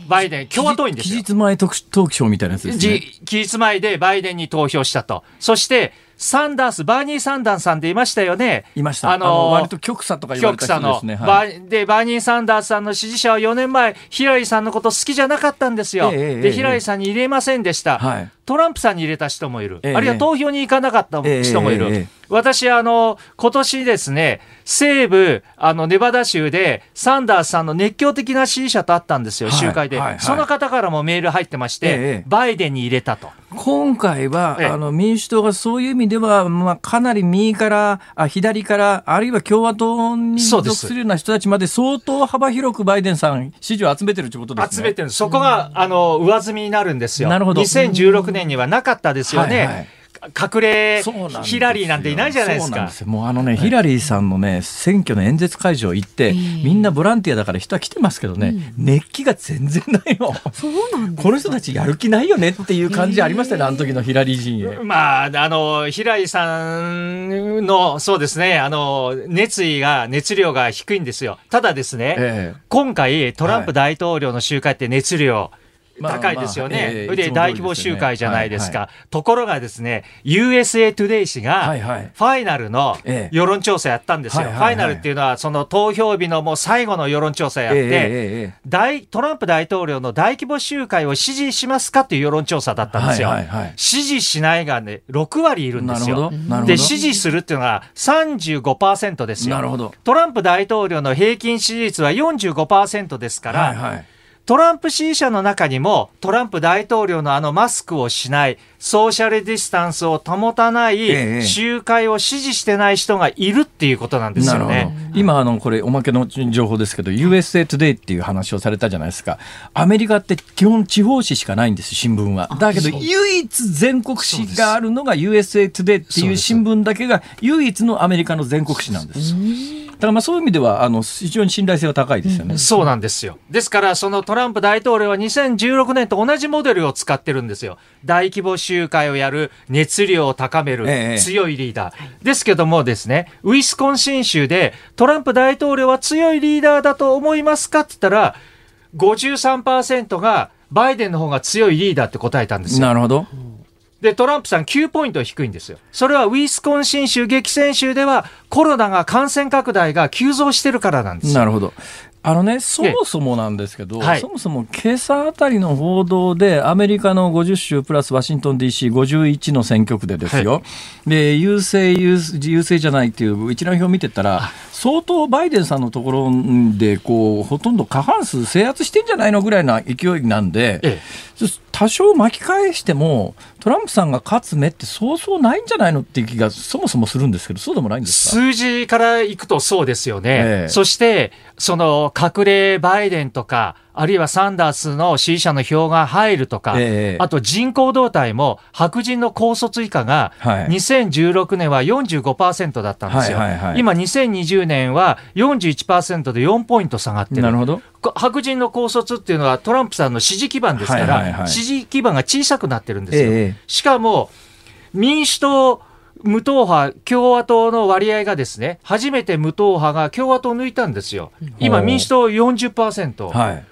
バイデン、共和党員ですよ。期日前特トークショーみたいなやつですね。じ期日前でバイデンに投票したと。そして、サンダース、バーニー・サンダースさんでいましたよね。いました。ああのの、割と極左とか言われ極左の、た人ですね。バはいーで、バーニー・サンダースさんの支持者は4年前、ヒラリーさんのこと好きじゃなかったんですよ。ええええで、ヒラリーさんに入れませんでした。はいトランプさんに入れた人もいる。ええあるいは投票に行かなかった人もいる。え私、あの、今年ですね、西部、あの、ネバダ州で、サンダースさんの熱狂的な支持者と会ったんですよ、はい集会で、はいはいその方からもメール入ってまして、ええバイデンに入れたと。今回は、ええあの民主党がそういう意味では、まあ、かなり右からあ左からあるいは共和党に属するような人たちまで相当幅広くバイデンさん支持を集めてるということですね。集めてるそこが、あの上積みになるんですよ。なるほど2016年にはなかったですよね。はいはい隠れヒラリーなんていないじゃないですかす。よもうあのね、ヒラリーさんのね、選挙の演説会場行って、みんなボランティアだから人は来てますけどね、熱気が全然ないの。そうなんですこの人たちやる気ないよねっていう感じありましたね、あの時のヒラリー陣営。まあ、あの、平井さんの、そうですね、あの、熱意が、熱量が低いんですよ。ただですね、ええ今回、トランプ大統領の集会って熱量、まあ高いですよね。まあええそれで大規模集会じゃないですか。はところがですね、USA Today 氏が、はいはいファイナルのええ世論調査やったんですよ。はいはいはいファイナルっていうのは、その投票日のもう最後の世論調査やって、えええええ大トランプ大統領の大規模集会を支持しますかっていう世論調査だったんですよ。はいはいはい支持しないがね、6割いるんですよで、支持するっていうのが35%ですよ。なるほどトランプ大統領の平均支持率は45%ですから、はいはい。トランプ支持者の中にも、トランプ大統領のあのマスクをしない、ソーシャルディスタンスを保たなええい集会を支持してない人がいるっていうことなんですよね。。今、あの、これ、おまけの情報ですけど、USA Today っていう話をされたじゃないですか。アメリカって基本地方紙しかないんです、新聞は。だけど、唯一全国紙があるのが USA Today っていう新聞だけが唯一のアメリカの全国紙なんです。だからまあそういう意味では、あの、非常に信頼性が高いですよね。そうなんですよ。ですから、そのトランプ大統領は2016年と同じモデルを使ってるんですよ。大規模集会をやる、熱量を高める、ええ強いリーダー。ですけどもですね、ウィスコンシン州でトランプ大統領は強いリーダーだと思いますかって言ったら、53%がバイデンの方が強いリーダーって答えたんですよ。なるほど。で、トランプさん9ポイント低いんですよ。それはウィスコンシン州、激戦州ではコロナが感染拡大が急増してるからなんですよ。なるほど。あのね、そもそもなんですけど、はい。そもそも今朝あたりの報道で、アメリカの50州プラスワシントン DC51 の選挙区でですよ、で優勢優、優勢じゃないっていう一覧表を見てたら、相当バイデンさんのところでこう、ほとんど過半数制圧してんじゃないのぐらいな勢いなんで、え多少巻き返しても、トランプさんが勝つ目ってそうそうないんじゃないのっていう気がそもそもするんですけど、そうでもないんですか？数字からいくとそうですよね。ええ。そして、その隠れバイデンとか、あるいはサンダースの支持者の票が入るとか、ええあと人口動態も白人の高卒以下がはい2016年は45%だったんですよ。はいはいはい今2020年は41%で4ポイント下がってる。なるほど。こ白人の高卒っていうのはトランプさんの支持基盤ですから、はいはいはい支持基盤が小さくなってるんですよ。ええしかも、民主党、無党派、共和党の割合がですね、初めて無党派が共和党を抜いたんですよ。今、民主党40%、はい。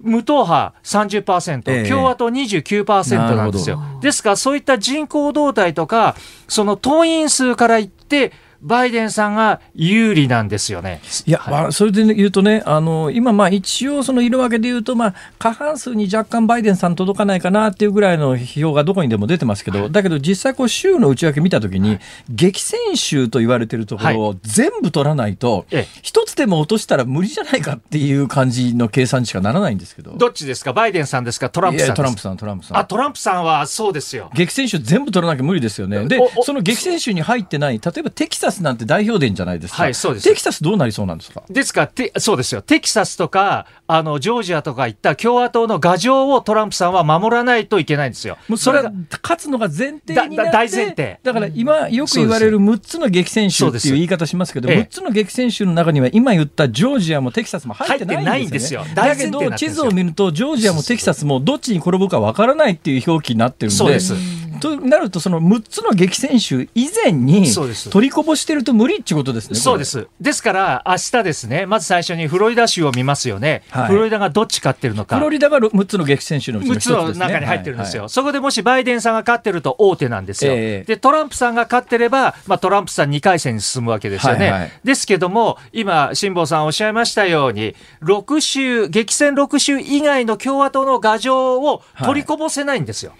無党派30%、ええ共和党29%なんですよ。ですから、そういった人口動態とか、その党員数から言って、バイデンさんが有利なんですよね。いや、はいまあ、それで言うとね、あの今、まあ一応、その色分けで言うと、まあ、過半数に若干バイデンさん届かないかなっていうぐらいの票がどこにでも出てますけど、だけど実際、こう州の内訳見たときに、激戦州と言われてるところを全部取らないとええ、一つでも落としたら無理じゃないかっていう感じの計算にしかならないんですけど。どっちですか？バイデンさんですか？トランプさんトランプさん、トランプさん。あ、トランプさんはそうですよ。激戦州全部取らなきゃ無理ですよね。でその激戦州に入ってない、例えばテキサスなんて代表伝じゃないですか。はいそうですテキサスどうなりそうなんですか？ですか？そうですよ。テキサスとか、あの、ジョージアとかいった共和党の牙城をトランプさんは守らないといけないんですよ。もうそれが勝つのが前提になってだだ大前提だから今よく言われる6つの激戦州っていう言い方しますけど、そうです6つの激戦州の中には今言ったジョージアもテキサスも入ってないんですよ、ね。だけど地図を見るとジョージアもテキサスもどっちに転ぶかわからないっていう表記になってるんで。そうですとなるとその6つの激戦州以前に取りこぼしてると無理ってことですね。そうです。ですから、明日ですね、まず最初にフロリダ州を見ますよね。はいフロリダがどっち勝ってるのか。フロリダが6つの激戦州のうちの6 1つ。の中に入ってるんですよ、はいそこでもしバイデンさんが勝ってると大手なんですよ、ええでトランプさんが勝ってれば、まあ、トランプさん2回戦に進むわけですよね、はいはいですけども、今、辛坊さんおっしゃいましたように、6州、激戦6州以外の共和党の牙城を取りこぼせないんですよ。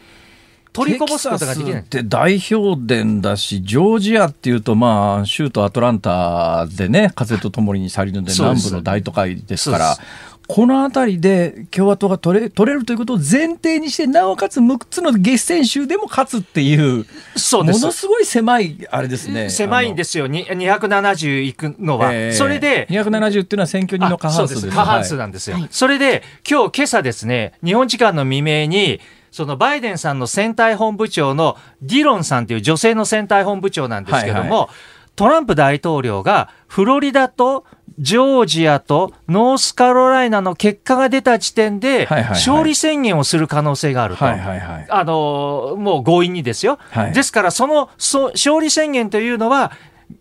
取りこぼすことができない。って代表伝だし、ジョージアっていうと、まあ、州都アトランタでね、風とともに去りぬで南部の大都会ですからこの辺りで共和党が取れ取れるということを前提にして、なおかつ6つの激戦州でも勝つっていう、そうですものすごい狭い、あれですね。。狭いんですすよ、に270いくのは。えーそれで、270っていうのは選挙人の過半数です。過半数なんですよ。それで、今日、今朝ですね、日本時間の未明に、そのバイデンさんの選対本部長のディロンさんという女性の選対本部長なんですけども、はい。トランプ大統領がフロリダとジョージアとノースカロライナの結果が出た時点で、はいはいはい。勝利宣言をする可能性があると。はいはいはい。あのもう強引にですよ、はい。ですから、そのそ勝利宣言というのは、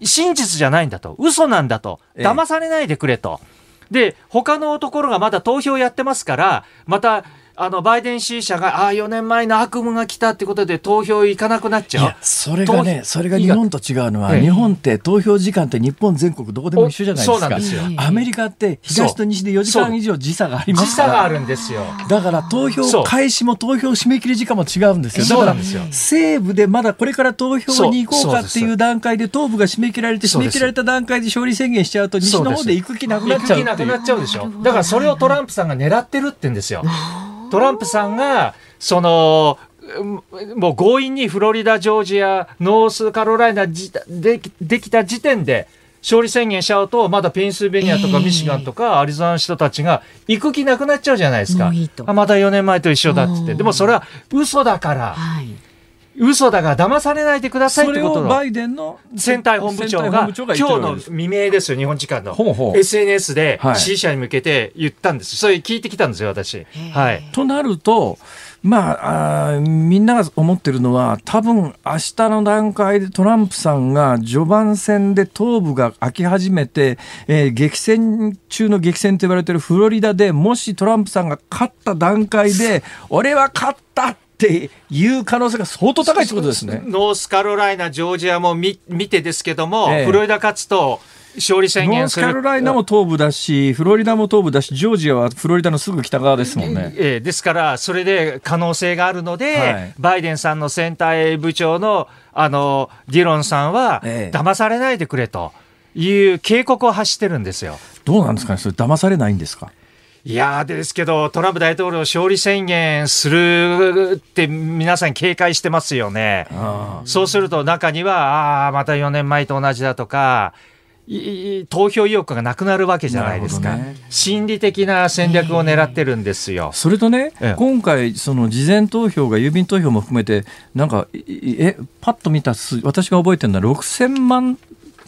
真実じゃないんだと、嘘なんだと、ええ。騙されないでくれと、で他のところがまだ投票やってますから、またあのバイデン支持者が、ああ、4年前の悪夢が来たってことで、投票行かなくなっちゃういや。それがね投それが日本と違うのはええ日本って投票時間って日本全国どこでも一緒じゃないですかそうなんですよアメリカって東と西で4時間以上時差がありますから時差があるんですよ。だから投票開始も投票締め切り時間も違うんですよ。だからそうなんですよ西部でまだこれから投票に行こうかっていう段階で東部が締め切られて締め切られた段階で勝利宣言しちゃうと西の方で行く気なくなっちゃう行く気なくなっ。ちゃうでしょ。だからそれをトランプさんが狙ってるって言うんですよ。トランプさんが、その、うんもう強引にフロリダ、ジョージア、ノースカロライナじでできた時点で、勝利宣言しちゃうと、まだペンシルベニアとかええミシガンとかアリゾナの人たちが行く気なくなっちゃうじゃないですか。いいまた4年前と一緒だっつって。うんでもそれは嘘だから、はい。嘘だから騙されないでくださいそれってことバイデンの選対本部長が今日の未明ですよ、日本時間の。SNS ではい支持者に向けて言ったんです。それ聞いてきたんですよ、私。はい。となると、まあ、みんなが思ってるのは、多分明日の段階でトランプさんが序盤戦で東部が開き始めて、えー激戦中の激戦と言われているフロリダでもしトランプさんが勝った段階で、俺は勝ったっていう可能性が相当高いってことですね。ノースカロライナ、ジョージアも見見てですけども、ええフロリダ勝つと勝利宣ノー言する。スカロライナも東部だし、フロリダも東部だし、ジョージアはフロリダのすぐ北側ですもんね。ええですから、それで可能性があるので、はいバイデンさんの選対部長のあのディロンさんは、ええ騙されないでくれという警告を発してるんですよ。どうなんですかね、それ、騙されないんですか？いやーですけど、トランプ大統領、勝利宣言するって皆さん警戒してますよね。そうすると中には、ああ、また4年前と同じだとか、投票意欲がなくなるわけじゃないですか、ね。心理的な戦略を狙ってるんですよ。それとね、ええ。今回、その事前投票が郵便投票も含めて、なんか、え、パッと見た数、私が覚えてるのは6000万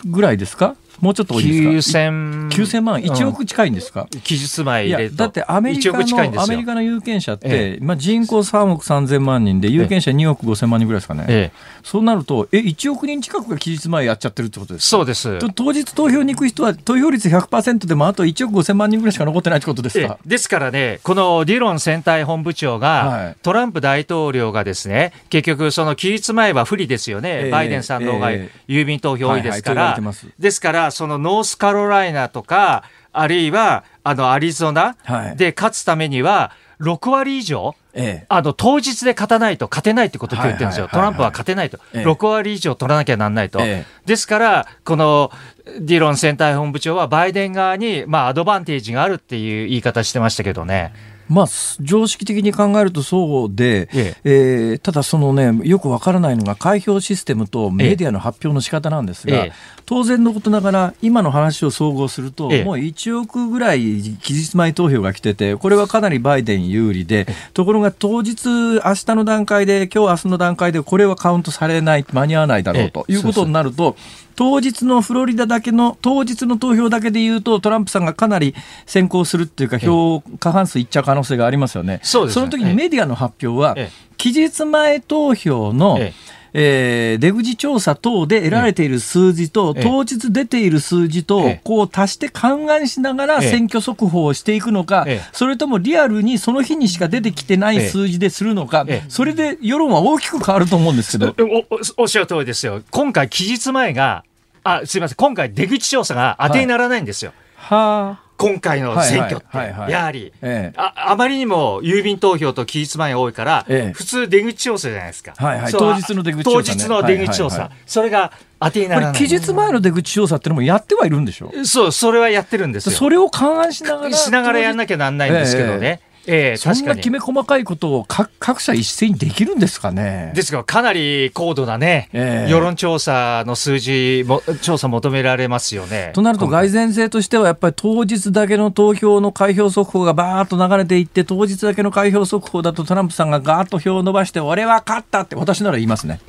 ぐらいですか？もうちょっと多いですか？9000 9000万、1億近いんですか、期日前入れだってアメリ1カのアメリカの有権者って、えまあ、人口3億3000万人で、有権者2億5000万人ぐらいですかね、ええ。そうなると、え、1億人近くが期日前やっちゃってるってことですか？そうです。と当日投票に行く人は投票率100%でもあと1億5000万人ぐらいしか残ってないってことですえか？えですからね、このディロン選対本部長が、はい。トランプ大統領がですね、結局、その期日前は不利ですよね、ええ。バイデンさんの方がえ郵便投票多いですから、はいですから、そのノースカロライナとか、あるいはあのアリゾナはい。で勝つためには、6割以上、ええ。あの当日で勝たないと勝てないってことを言ってるんですよ、トランプは勝てないと、ええ。6割以上取らなきゃなんないと、ええ。ですから、このディロン選対本部長はバイデン側に、まあ、アドバンテージがあるっていう言い方してましたけどね。まあ、常識的に考えるとそうで、ええ。ーただそのね、よくわからないのが開票システムとメディアの発表の仕方なんですが、ええ。当然のことながら、今の話を総合すると、ええ。もう1億ぐらい期日前投票が来てて、これはかなりバイデン有利で、ところが当日、明日の段階で、今日明日の段階で、これはカウントされない、間に合わないだろうとええ。いうことになると、当日のフロリダだけの、当日の投票だけで言うと、トランプさんがかなり先行するっていうか、票、過半数いっちゃう可能性がありますよね。そうですね。の時にメディアの発表はええ、期日前投票の、ええー出口調査等で得られている数字と、ええ当日出ている数字と、ええこう足して勘案しながらええ選挙速報をしていくのか、ええそれともリアルにその日にしか出てきてないええ数字でするのか、ええそれで世論は大きく変わると思うんですけど。おおおっしゃる通りですよ。今回、期日前が、あ、すみません、今回、出口調査が当てにならないんですよ。はあ。今回の選挙って、やはり、ええあ、あまりにも郵便投票と期日前が多いから、ええ普通出口調査じゃないですか。はいはいそう当日の出口調査ね当日の出口調査。はいはいはいそれが当てにならない。期日前の出口調査ってのもやってはいるんでしょ？そう、それはやってるんですよ。それを勘案しながら。しながらやんなきゃなんないんですけどね。ええそんなきめ細かいことを各各社一斉にできるんですかね？ですが、かなり高度なね、ええ世論調査の数字も、調査求められますよね。となると、蓋然性としては、やっぱり当日だけの投票の開票速報がバーッと流れていって、当日だけの開票速報だとトランプさんがガーッと票を伸ばして、俺は勝ったって、私なら言いますね。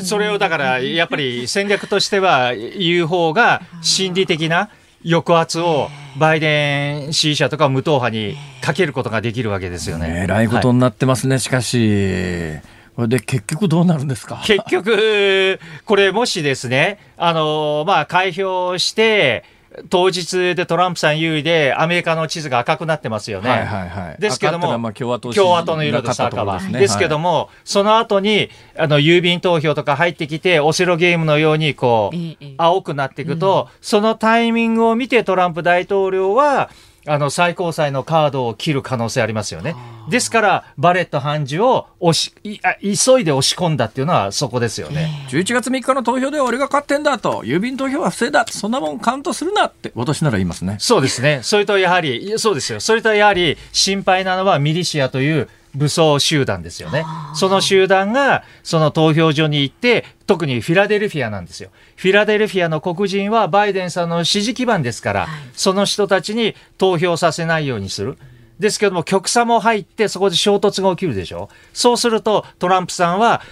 それをだから、やっぱり戦略としては、言う方が心理的な抑圧をバイデン支持者とか無党派にかけることができるわけですよね。えらいことになってますね、しかし。これで結局どうなるんですか？結局、これもしですね、あの、まあ、開票して、当日でトランプさん優位で、アメリカの地図が赤くなってますよね。はいはいはい。ですけども赤ってのはまあ共和共和党の色です、赤は。ですね。ですけども、その後に、あの、郵便投票とか入ってきて、オセロゲームのように、こう、ええ青くなっていくと、そのタイミングを見てトランプ大統領は、あの、最高裁のカードを切る可能性ありますよね。ですから、バレット判事を押し、いあ急いで押し込んだっていうのはそこですよね。11月3日の投票では俺が勝ってんだと、郵便投票は不正だ、そんなもんカウントするなって、私なら言いますね。そうですね。それとやはり、そうですよ。それとやはり心配なのはミリシアという武装集団ですよね。その集団がその投票所に行って、特にフィラデルフィアなんですよ。フィラデルフィアの黒人はバイデンさんの支持基盤ですから、その人たちに投票させないようにする。ですけども、極左も入って、そこで衝突が起きるでしょ。そうすると、トランプさんは、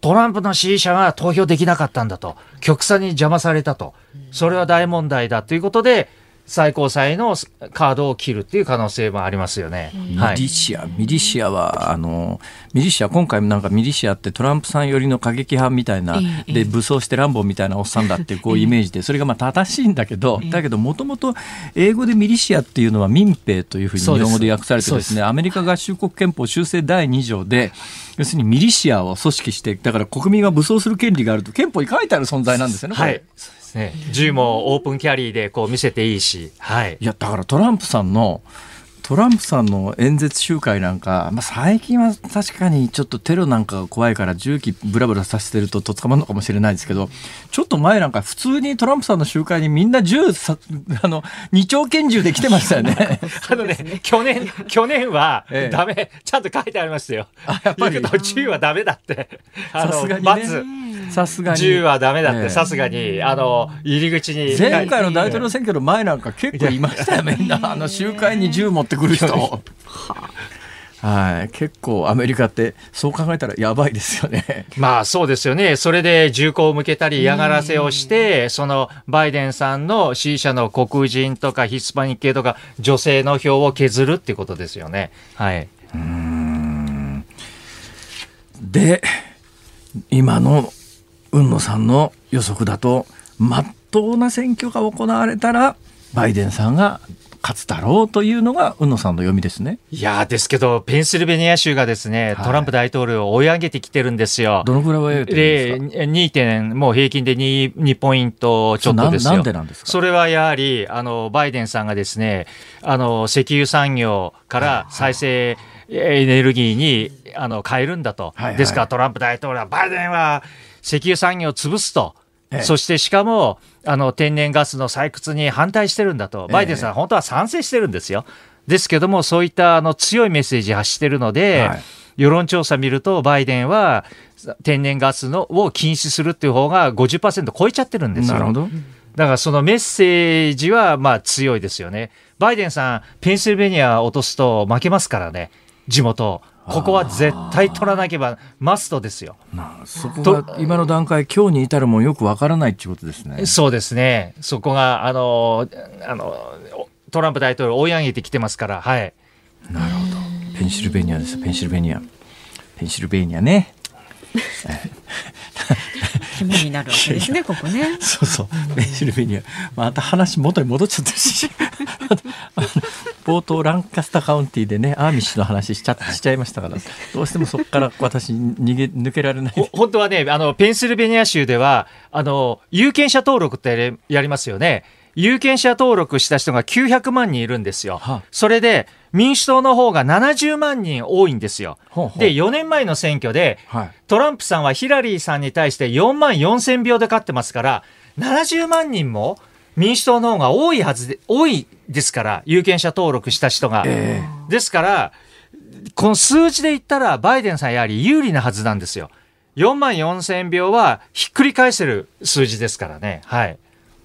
トランプの支持者が投票できなかったんだと、極左に邪魔されたと、それは大問題だということで、最高裁のカードを切るっていう可能性もありますよね。はミリい、シア、ミリシアは、あの、ミリシア、今回もなんかミリシアってトランプさん寄りの過激派みたいな、ええ。で、武装して乱暴みたいなおっさんだってこうイメージで、それがまあ正しいんだけど、だけどもともと英語でミリシアっていうのは民兵というふうに日本語で訳されてですね、アメリカ合衆国憲法修正第2条で、要するにミリシアを組織して、だから国民は武装する権利があると憲法に書いてある存在なんですよね、はい、ね。銃もオープンキャリーでこう見せていいし、はい。いやだからトランプさんのトランプさんの演説集会なんか、まあ、最近は確かにちょっとテロなんかが怖いから銃器ブラブラさせてるとと捕まるのかもしれないですけどちょっと前なんか普通にトランプさんの集会にみんな銃さ あの二丁拳銃で来てましたよね。あのね、去年、去年はええ。ダメ、ちゃんと書いてありましたよ。あやっぱり。銃はダメだって。さすがにね。さすがに。銃はダメだっええ。て、さすがに、あの、入り口に。前回の大統領選挙の前なんか結構いましたよみんな。あの集会に銃持ってくる人。はい、結構アメリカってそう考えたらやばいですよね。まあそうですよね。それで銃口を向けたり嫌がらせをして、そのバイデンさんの支持者の黒人とかヒスパニック系とか女性の票を削るっていうことですよね。はい。で今の海野さんの予測だとまっとうな選挙が行われたらバイデンさんが勝つだろうというのが海野さんの読みですね。いやーですけど、ペンシルベニア州がですね、はいトランプ大統領を追い上げてきてるんですよ。どのぐらいは言うてるんですか？で、2点、もう平均で 2, 2ポイントちょっとですよ。なんでなんですか？それはやはり、あの、バイデンさんがですね、あの、石油産業から再生エネルギーに、あの、変えるんだと。はいはいですからトランプ大統領は、バイデンは石油産業を潰すと。ええそしてしかも、あの、天然ガスの採掘に反対してるんだと。バイデンさん、ええ本当は賛成してるんですよ。ですけども、そういったあの強いメッセージ発してるので、はい世論調査見ると、バイデンは天然ガスのを禁止するっていう方が50%超えちゃってるんですよ。なるほど。だからそのメッセージはまあ強いですよね。バイデンさん、ペンシルベニア落とすと負けますからね、地元。ここは絶対取らなければマストですよ。なあそこが今の段階今日に至るもんよくわからないっていうことですね。そうですね。そこが、あの、あの、トランプ大統領を追い上げてきてますから、はい。なるほど。ペンシルベニアです。ペンシルベニア。ペンシルベニアね。肝になるわけですね、ここね。そうそう。ペンシルベニア。また話元に戻っちゃってるし。冒頭ランカスタカウンティでね、アーミッシュの話しちゃしちゃいましたから、どうしてもそこから私逃げ抜けられない。ほ本当はね、あの、ペンシルベニア州では、あの、有権者登録ってやれやりますよね。有権者登録した人が900万人いるんですよ。はあそれで、民主党の方が70万人多いんですよ。ほうほうで、4年前の選挙で、はい。トランプさんはヒラリーさんに対して4万4千票で勝ってますから、70万人も民主党の方が多いはずで、多いですから、有権者登録した人が。えでですから、この数字で言ったら、バイデンさんやはり有利なはずなんですよ。4万4千票はひっくり返せる数字ですからね。はい。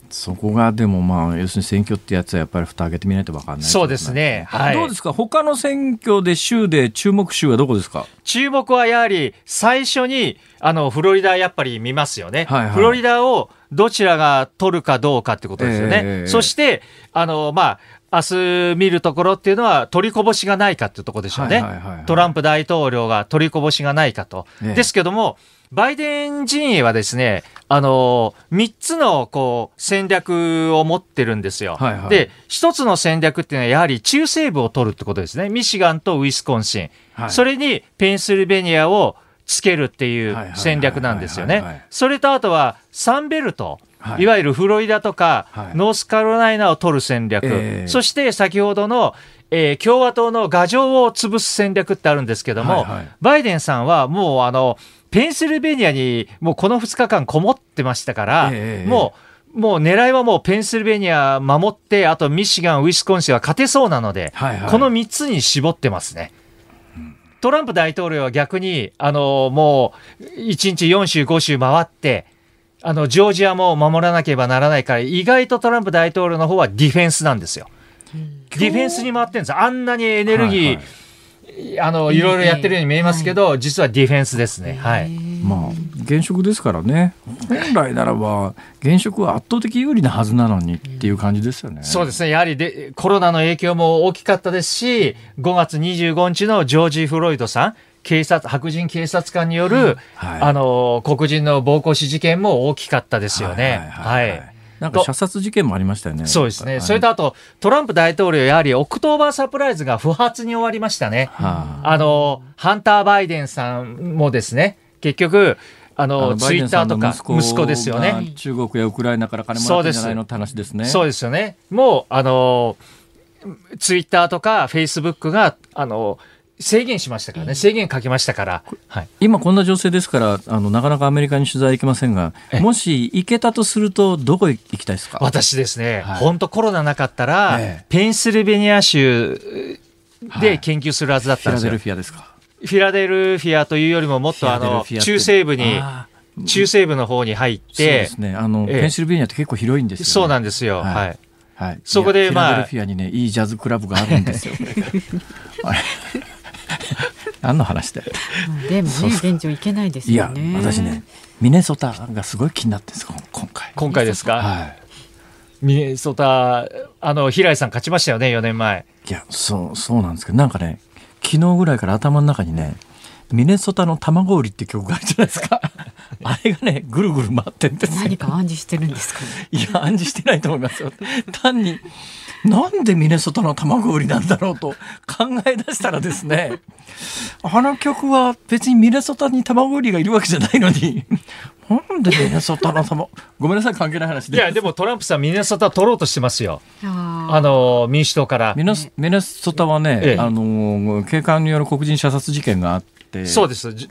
そこがでもまあ要するに選挙ってやつはやっぱり蓋開けてみないと分かんないそうですね。はい。どうですか？他の選挙で州で注目州はどこですか？注目はやはり最初にあのフロリダやっぱり見ますよね、はいはい。フロリダをどちらが取るかどうかってことですよね、ええそしてあのまあ明日見るところっていうのは取りこぼしがないかっていうところでしょうね、トランプ大統領が取りこぼしがないかと、ええ。ですけどもバイデン陣営はですね、あの、3つの、こう、戦略を持ってるんですよ。はいはいで、1つの戦略っていうのは、やはり中西部を取るってことですね。ミシガンとウィスコンシン。はいそれに、ペンシルベニアをつけるっていう戦略なんですよね。それとあとは、サンベルト。はいいわゆるフロリダとか、はいノースカロライナを取る戦略。ええそして、先ほどの、えー共和党の牙城を潰す戦略ってあるんですけども、はいはいバイデンさんはもうあの、ペンシルベニアにもうこの2日間こもってましたから、ええもう、もう狙いはもうペンシルベニア守って、あとミシガン、ウィスコンシンは勝てそうなので、はいはいこの3つに絞ってますね。トランプ大統領は逆に、あの、もう、1日4州、5州回って、あの、ジョージアも守らなければならないから、意外とトランプ大統領の方はディフェンスなんですよ。ディフェンスに回ってるんです。あんなにエネルギー、はいはいあの、いろいろやってるように見えますけど、実はディフェンスですね。はい。まあ現職ですからね本来ならば現職は圧倒的有利なはずなのにっていう感じですよね。そうですね。やはりで、コロナの影響も大きかったですし、5月25日のジョージ・フロイドさん、警察、白人警察官による、はいあの、黒人の暴行死事件も大きかったですよね。はい。なんか射殺事件もありましたよね。そうですね。はいそれとあと、トランプ大統領、やはりオクトーバーサプライズが不発に終わりましたね。はあの、ハンター・バイデンさんもですね、結局、ああの、ツイッターとか、息子ですよね。が中国やウクライナから金もらってんじゃないのって話ですね。そうですよね。もう、あの、ツイッターとかフェイスブックが、あの、制限しましたからね。制限かけましたから。はい。今こんな情勢ですからあのなかなかアメリカに取材行けませんがえもし行けたとするとどこ行きたいですか？私ですね、はい。本当コロナなかったら、ええ。ペンシルベニア州はい。で研究するはずだっフィラデたんですよ。ルフィアですか？フィラデルフィアというよりももっとあの、中西部に、中西部の方に入っそうでてす、ね。あの、ええ。ペンシルベニアって結構広いんですよ、ね、そうなんですよ。はい。はい。はい、そこでまあフィラデルフィアにねいいジャズクラブがあるんですよ。あ れ何の話だよ。でもね現状いけないですいやよね私ねミネソタがすごい気になってるんですよ今回。今回ですか、はい。ミネソタ、あの、平井さん勝ちましたよね、4年前。いやそうそうなんですけどなんかね昨日ぐらいから頭の中にねミネソタの卵売りって曲があるじゃないですか。あれがねぐるぐる回ってんですよ。何か暗示してるんですかね。いや暗示してないと思いますよ。単になんでミネソタの卵売りなんだろうと考え出したらですねあの曲は別にミネソタに卵売りがいるわけじゃないのになんでミネソタの卵ごめんなさい関係ない話で。いや、でもトランプさん、ミネソタ取ろうとしてますよ。ああの、民主党から。ミネスミネソタはね、ええ。あの警官による黒人射殺事件があってそうです。じ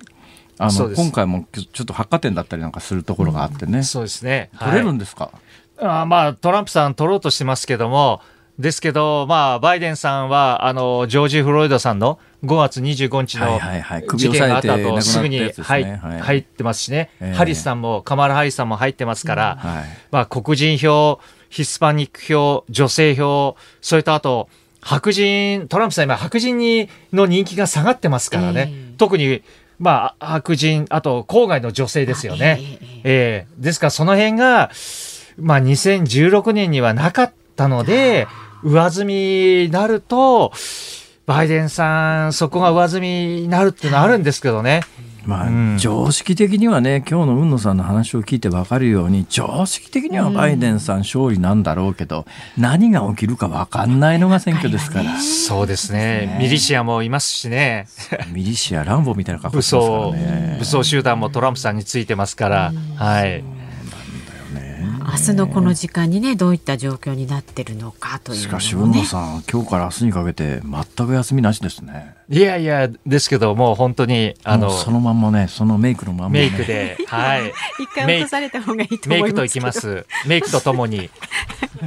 あの今回もちょっと発火点だったりなんかするところがあってね、そうですね。取れるはいんですか、あーまあ、トランプさん取ろうとしてますけども、ですけど、まあ、バイデンさんは、あの、ジョージ・フロイドさんの5月25日のはいはいはい。首事件があった後、すぐに入はい。入ってますしね、ええ。ハリスさんも、カマラ・ハリスさんも入ってますから、はい。まあ、黒人票、ヒスパニック票、女性票、それとあと、白人、トランプさん今白人にの人気が下がってますからね。ええ特に、まあ、白人、あと、郊外の女性ですよね。ええええええですからその辺が、まあ、2016年にはなかったので、上積みになると、バイデンさん、そこが上積みになるっていうのはあるんですけどね。まあ、うん。常識的にはね今日の海野さんの話を聞いて分かるように常識的にはバイデンさん勝利なんだろうけど、何が起きるか分かんないのが選挙ですから、そうですね。ミリシアもいますしね。ミリシアランボみたいな格好武してますから装、ね武装集団もトランプさんについてますから。はい。明日のこの時間にねどういった状況になってるのかというのもしかし海野ねさん今日から明日にかけて全く休みなしですねいやいや、ですけど、もう本当に、あのそのまんまねそのメイクのまんま、ね、メイクで、はい。一回落とされた方がいいとメイ思いますけどクといきます。メイクとともに。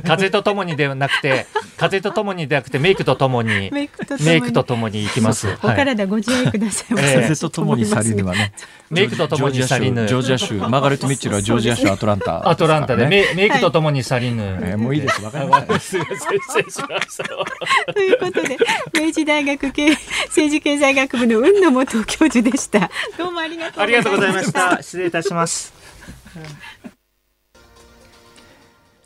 風とともにではなくて風とともにではなくてメイクとともにメイクとともにメイクとともに行きます。おはい体ご自愛ください。ええ風とともに去りぬはね。メイクとともに去りぬジョージア州、ジョージア州マーガレット・ミッチェルはジョージア州アトランタ、アトランタでメイメイクとともに去りぬ。えーもういいです。わかりました。すみません失礼しました。ということで、明治大学経政治経済学部の雲野元教授でした。どうもありがとうありがとうございました。失礼いたします。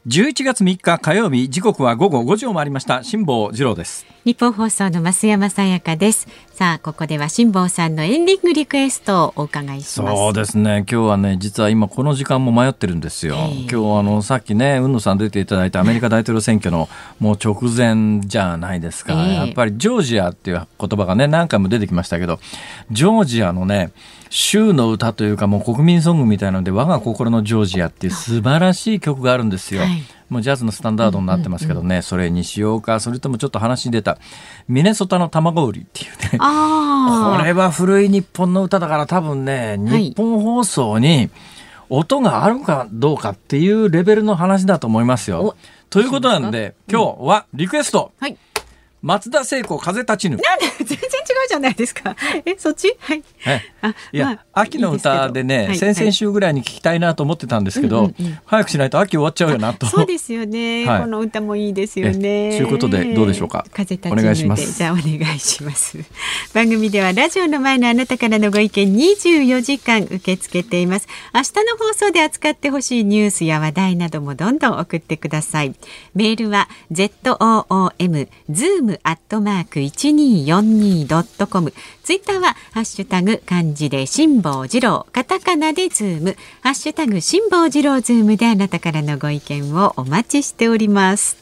11月3日火曜日、時刻は午後5時を回りました。辛坊治郎です。日本放送の増山さやかです。さあ、ここでは辛坊さんのエンディングリクエストをお伺いします。そうですね。今日はね、実は今この時間も迷ってるんですよ。ええ今日あの、さっきね、雲野さん出ていただいたアメリカ大統領選挙のもう直前じゃないですか。ええやっぱりジョージアっていう言葉がね、何回も出てきましたけど、ジョージアのね、州の歌というかもう国民ソングみたいなので、我が心のジョージアっていう素晴らしい曲があるんですよ。はいもうジャズのスタンダードになってますけどね、それにしようか、それともちょっと話に出た、ミネソタの卵売りっていうね。これは古い日本の歌だから多分ね、はい日本放送に音があるかどうかっていうレベルの話だと思いますよお。ということなんで、今日はリクエスト、はい。松田聖子風立ちぬ。なんで全然違うじゃないですか。え、そっち？はい。えあいや、まあ秋の歌でね、いい先々週ぐらいに聞きたいなと思ってたんですけど、うんうんうん早くしないと秋終わっちゃうよなと。そうですよね、はいこの歌もいいですよね。えということでどうでしょうか？風立ちお願いしますじゃあお願いします。番組ではラジオの前のあなたからのご意見24時間受け付けています。明日の放送で扱ってほしいニュースや話題などもどんどん送ってください。メールは z o o m zoom アットマーク一二四二ドットコム。ツイッターはハッシュタグ漢字で辛坊治郎、カタカナでズーム、ハッシュタグ辛坊治郎ズームであなたからのご意見をお待ちしております。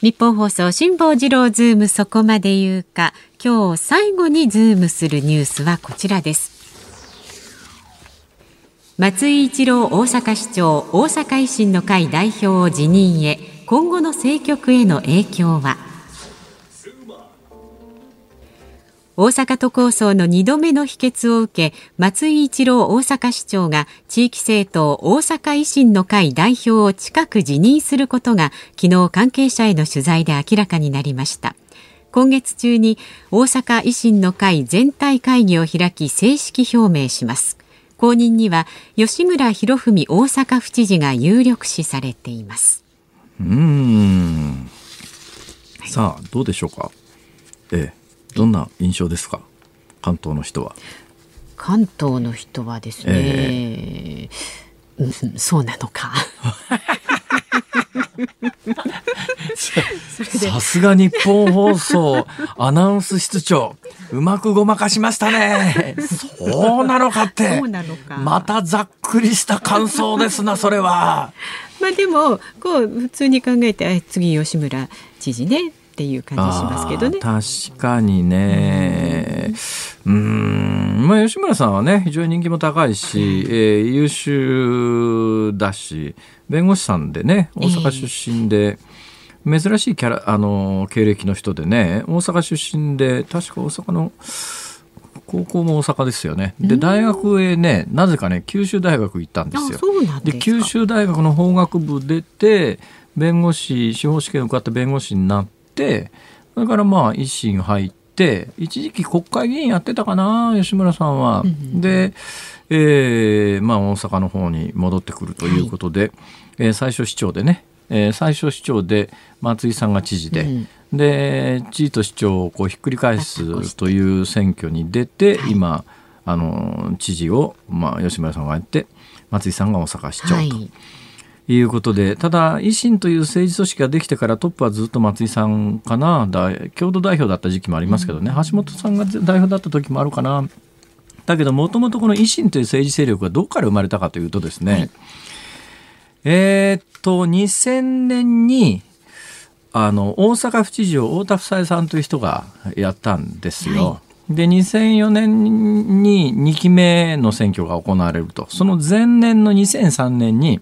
日本放送辛坊治郎ズームそこまで言うか。今日最後にズームするニュースはこちらです。松井一郎大阪市長大阪維新の会代表を辞任へ。今後の政局への影響は？大阪都構想の2度目の否決を受け松井一郎大阪市長が地域政党大阪維新の会代表を近く辞任することが昨日関係者への取材で明らかになりました今月中に大阪維新の会全体会議を開き正式表明します後任には吉村博文大阪府知事が有力視されていますうーん。さあ、どうでしょうか？ええ、どんな印象ですか？関東の人は。関東の人はですね、うん、そうなのか。さすが日本放送アナウンス室長。うまくごまかしましたね。そうなのかって。またざっくりした感想ですなそれは。まあでもこう普通に考えてあ次吉村知事ねっていう感じしますけどね。確かにね。うーん。まあ吉村さんはね非常に人気も高いし、えー優秀だし弁護士さんでね大阪出身で、珍しいキャラあの経歴の人でね大阪出身で確か大阪の高校も大阪ですよね。で大学へねなぜかね九州大学行ったんですよ。で九州大学の法学部出て弁護士司法試験受かって弁護士になってそれからまあ維新入って一時期国会議員やってたかな吉村さんは。うんうんで、えーまあ、大阪の方に戻ってくるということで、えー最初市長でね、えー最初市長で松井さんが知事で、うんで知事と市長をこうひっくり返すという選挙に出て、今あの知事を、まあ、吉村さんがやって松井さんが大阪市長と。はいいうことで、ただ、維新という政治組織ができてからトップはずっと松井さんかな、だ共同代表だった時期もありますけどね、橋本さんが代表だった時もあるかな。だけど、もともとこの維新という政治勢力がどこから生まれたかというとですね、はいえーっと、2000年に、あの、大阪府知事を太田房江さんという人がやったんですよ。はで、2004年に2期目の選挙が行われると。その前年の2003年に、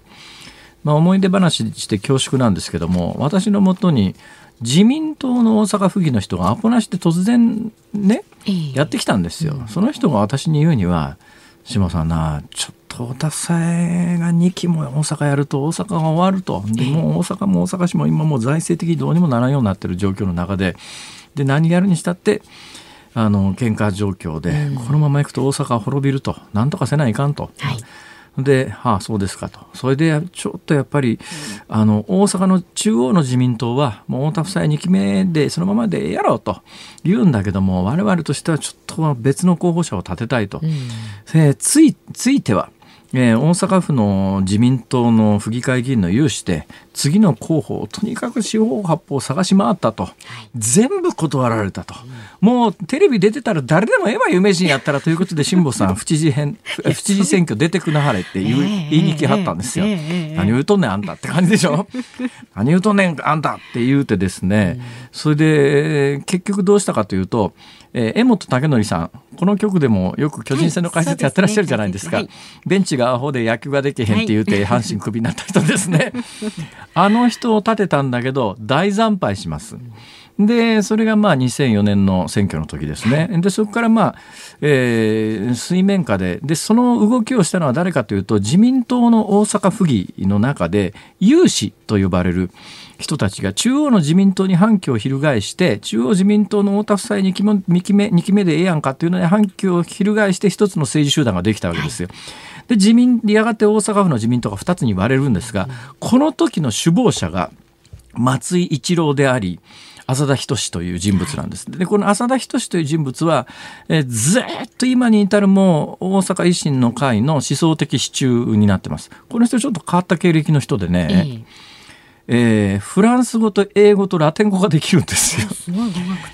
まあ、思い出話して恐縮なんですけども私のもとに自民党の大阪府議の人がアポなしで突然ねええ。やってきたんですよ。その人が私に言うには下さんなちょっと太田さえが2期も大阪やると大阪が終わると。でもう大阪も大阪市も今もう財政的にどうにもならんようになってる状況の中でで何やるにしたってあの喧嘩状況で、このままいくと大阪は滅びると。なんとかせないかんと。はいで、はあ、そうですかと。それで、ちょっとやっぱり、あの、大阪の中央の自民党は、もう太田夫妻2期目で、そのままでやろうと言うんだけども、我々としてはちょっと別の候補者を立てたいと。えーつい、ついては、えー大阪府の自民党の府議会議員の有志で次の候補をとにかく四方八方探し回ったと、全部断られたと、もうテレビ出てたら誰でもええわ有名人やったらということで辛坊さん 府知事編府知事選挙出てくなはれって言言いに来はったんですよ、ええええ何言うとんねんあんたって感じでしょ？何言うとんねんあんたって言うてですね、それで結局どうしたかというと、えー江本武則さんこの局でもよく巨人戦の解説やってらっしゃるじゃないですか、はい。そうですベンチがアホで野球ができへんって言うて阪神クビになった人ですね あの人を立てたんだけど大惨敗します。でそれがまあ2004年の選挙の時ですね。でそこからまあ、えー水面下ででその動きをしたのは誰かというと自民党の大阪府議の中で有志と呼ばれる人たちが中央の自民党に反旗を翻して中央自民党の太田夫妻2期目 ,2 期目でええやんかっていうのに反旗を翻して一つの政治集団ができたわけですよ。で自民やがて大阪府の自民党が2つに割れるんですがこの時の首謀者が松井一郎であり浅田仁という人物なんです。でこの浅田仁という人物は、えーずっと今に至るもう大阪維新の会の思想的支柱になってます。この人ちょっと変わった経歴の人でね、えーえーフランス語と英語とラテン語ができるんですよ。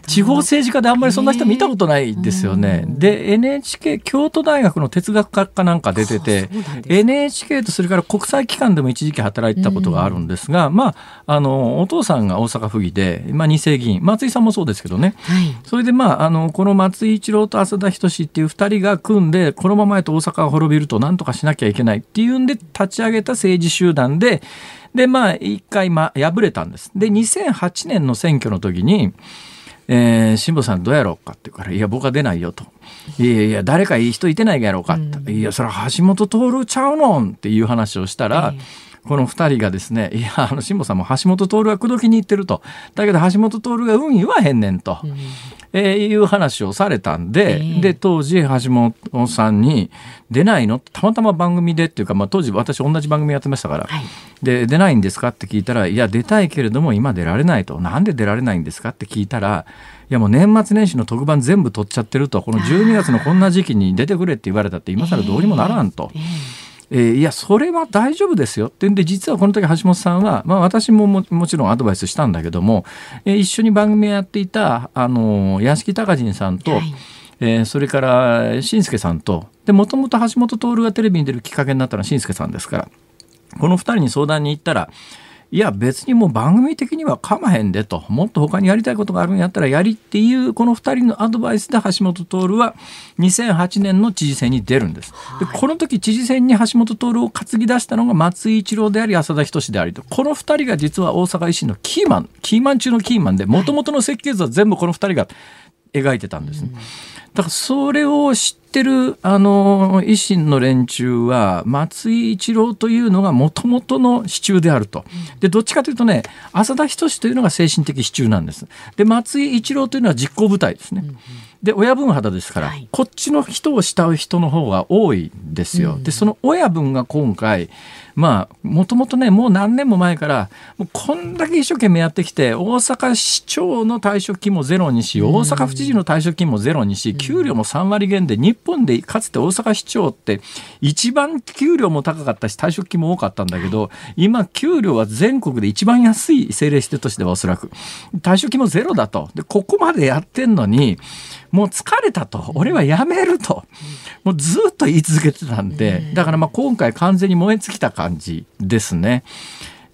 地方政治家であんまりそんな人見たことないですよね。で NHK 京都大学の哲学科かなんか出てて NHK とそれから国際機関でも一時期働いてたことがあるんですが、まああのお父さんが大阪府議で、まあ、二世議員松井さんもそうですけどね。はいそれでまああのこの松井一郎と浅田仁っていう2人が組んでこのままやと大阪が滅びると何とかしなきゃいけないっていうんで立ち上げた政治集団ででまあ一回まあ敗れたんです。で2008年の選挙の時にえー、辛坊さんどうやろうかって言うから、いや、僕は出ないよと。いやいや、誰かいい人いてないやろうかって。いや、それは橋本徹ちゃうのんっていう話をしたら、この二人がですね、いや、あの、辛坊さんも橋本徹は口説きに行ってると。だけど橋本徹が運言わへんねんと。えーいう話をされたんで、ええ。で、当時橋本さんに出ないの？たまたま番組でっていうか、まあ当時私同じ番組やってましたから、はい。で出ないんですか？って聞いたら「いや出たいけれども今出られない」と「なんで出られないんですか?」って聞いたら「いやもう年末年始の特番全部取っちゃってると。この12月のこんな時期に出てくれって言われたって今更どうにもならんと。えええーいやそれは大丈夫ですよってんで実はこの時橋本さんは、まあ、私もももちろんアドバイスしたんだけども、えー一緒に番組をやっていたあの屋敷隆人さんと、はい。えーそれから新助さんとでもともと橋本徹がテレビに出るきっかけになったのは新助さんですからこの2人に相談に行ったらいや別にもう番組的にはかまへんでともっと他にやりたいことがあるんやったらやりっていうこの2人のアドバイスで橋本徹は2008年の知事選に出るんです。でこの時知事選に橋本徹を担ぎ出したのが松井一郎であり浅田仁でありとこの2人が実は大阪維新のキーマンキーマン中のキーマンでもともとの設計図は全部この2人が描いてたんですね。だからそれを知ってるあの維新の連中は松井一郎というのがもともとの支柱であると。でどっちかというとね浅田仁というのが精神的支柱なんです。で松井一郎というのは実行部隊ですね。で親分肌ですから、はいこっちの人を慕う人の方が多いんですよ。でその親分が今回まあもともとねもう何年も前からもうこんだけ一生懸命やってきて大阪市長の退職金もゼロにし大阪府知事の退職金もゼロにし給料も3割減で日本でかつて大阪市長って一番給料も高かったし退職金も多かったんだけど今給料は全国で一番安い政令指定都市ではおそらく。退職金もゼロだと。でここまでやってんのにもう疲れたと俺は辞めるともうずっと言い続けてたんでだからまあ今回完全に燃え尽きた感じですね。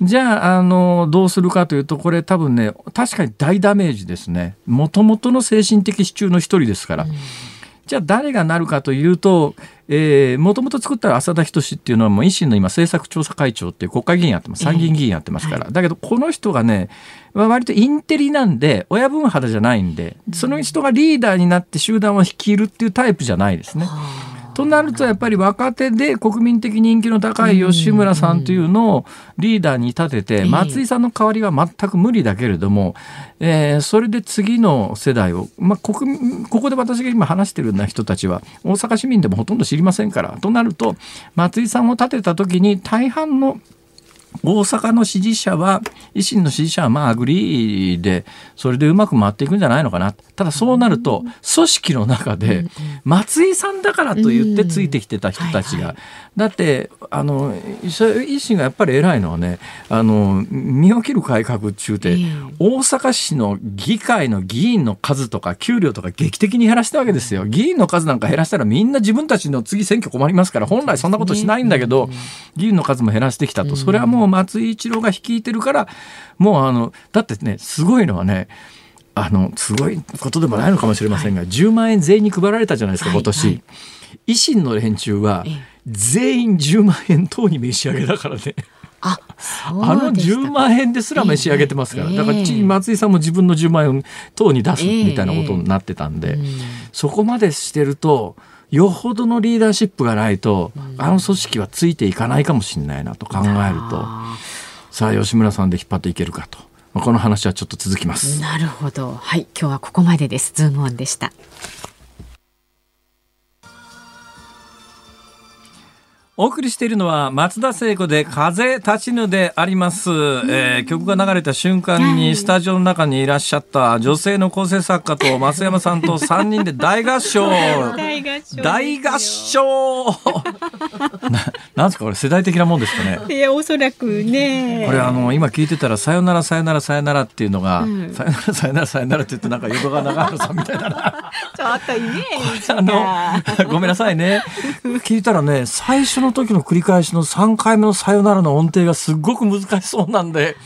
じゃあ、あの、どうするかというと、これ多分ね、確かに大ダメージですね。もともとの精神的支柱の一人ですから。じゃあ誰がなるかというと、えー、もともと作った浅田仁っていうのはもう維新の今政策調査会長っていう国会議員やってます。参議院議員やってますから。だけどこの人がね、まあ割とインテリなんで、親分肌じゃないんで、その人がリーダーになって集団を率いるっていうタイプじゃないですね。となるとやっぱり若手で国民的人気の高い吉村さんというのをリーダーに立てて松井さんの代わりは全く無理だけれども、えー、それで次の世代を、まあ、国ここで私が今話してるような人たちは大阪市民でもほとんど知りませんから。となると松井さんを立てた時に大半の大阪の支持者は維新の支持者はまあ agree でそれでうまく回っていくんじゃないのかな。ただそうなると組織の中で松井さんだからと言ってついてきてた人たちがだってあの維新がやっぱり偉いのはねあの身を切る改革中で大阪市の議会の議員の数とか給料とか劇的に減らしたわけですよ。議員の数なんか減らしたらみんな自分たちの次選挙困りますから本来そんなことしないんだけど議員の数も減らしてきたと。それはもう松井一郎が率いてるからもうあのだってねすごいのはねあのすごいことでもないのかもしれませんが、はい、10万円全員に配られたじゃないですか今年、はい。はい、維新の連中は全員10万円等に召し上げだからね。ああの10万円ですら召し上げてますから、だから松井さんも自分の10万円等に出すみたいなことになってたんで、そこまでしてるとよほどのリーダーシップがないと、あの組織はついていかないかもしれないなと考えるとさあ吉村さんで引っ張っていけるかと。この話はちょっと続きます。なるほど。はい、今日はここまでです。ズームオンでした。お送りしているのは松田聖子で風立ちぬであります、えー、曲が流れた瞬間にスタジオの中にいらっしゃった女性の構成作家と増山さんと3人で大合唱。大合唱大合唱。ななんですかこれ世代的なもんですかね。いやおそらくね。これあの今聞いてたらさよならさよならさよならっていうのが、うん、さよならさよならさよならって言ってなんか淀川長春さんみたいな。ちょっとイメージあのごめんなさいね。聞いたらね最初の時の繰り返しの3回目のさよならの音程がすごく難しそうなんで。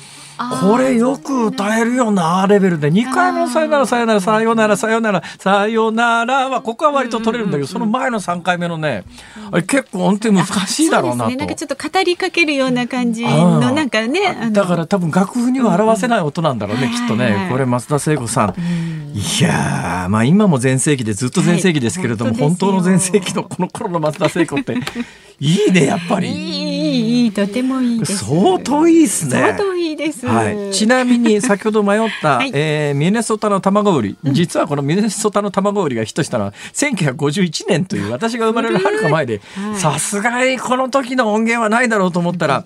これよく歌えるよなレベルで。2回目のさよならさよならさよならさよならさよならはここは割と取れるんだけど、その前の3回目のねあれ結構音程難しいだろうなと、ね、なんかちょっっと語りかけるような感じのなんかねだから多分楽譜には表せない音なんだろうね、きっとね、これ増田聖子さん、いやまあ今も全盛期でずっと全盛期ですけれども、本当の全盛期のこの頃の増田聖子っていいねやっぱり。いいいいとてもいい相当いいですね。相当いいです。はい。ちなみに先ほど迷った、はい、えー、ミネソタの卵売り、実はこのミネソタの卵売りがヒットしたのは1951年という私が生まれるはるか前で、さすがにこの時の音源はないだろうと思ったら。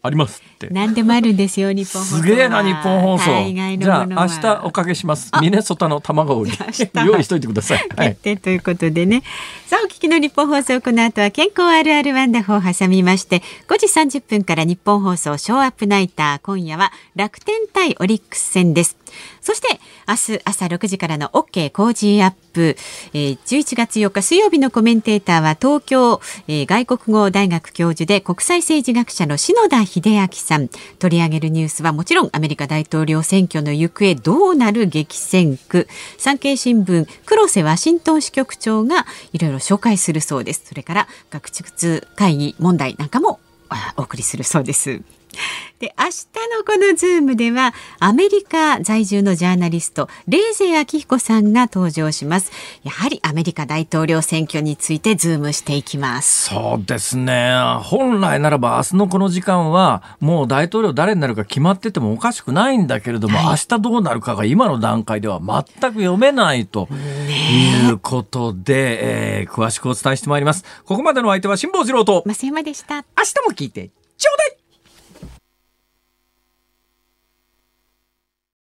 あります何でもあるんですよ日本すげえな日本放送。じゃあ明日おかけします。ミネソタの卵を 用意しといてください、はい、ということでね。さあお聞きの日本放送この後は健康あるあるワンダホーを挟みまして5時30分から日本放送ショーアップナイター今夜は楽天対オリックス戦です。そして明日朝6時からの OK 工事アップ、えー、11月4日水曜日のコメンテーターは東京、えー、外国語大学教授で国際政治学者の篠田秀明さん。取り上げるニュースはもちろんアメリカ大統領選挙の行方どうなる激戦区。産経新聞黒瀬ワシントン支局長がいろいろ紹介するそうです。それから学術会議問題なんかもお送りするそうです。で明日のこのズームではアメリカ在住のジャーナリストレーゼ明彦さんが登場します。やはりアメリカ大統領選挙についてズームしていきます。そうですね。本来ならば明日のこの時間はもう大統領誰になるか決まっててもおかしくないんだけれども、はい、明日どうなるかが今の段階では全く読めないということで、えー、詳しくお伝えしてまいります。ここまでの相手は辛坊治郎と増山でした。明日も聞いてちょうだい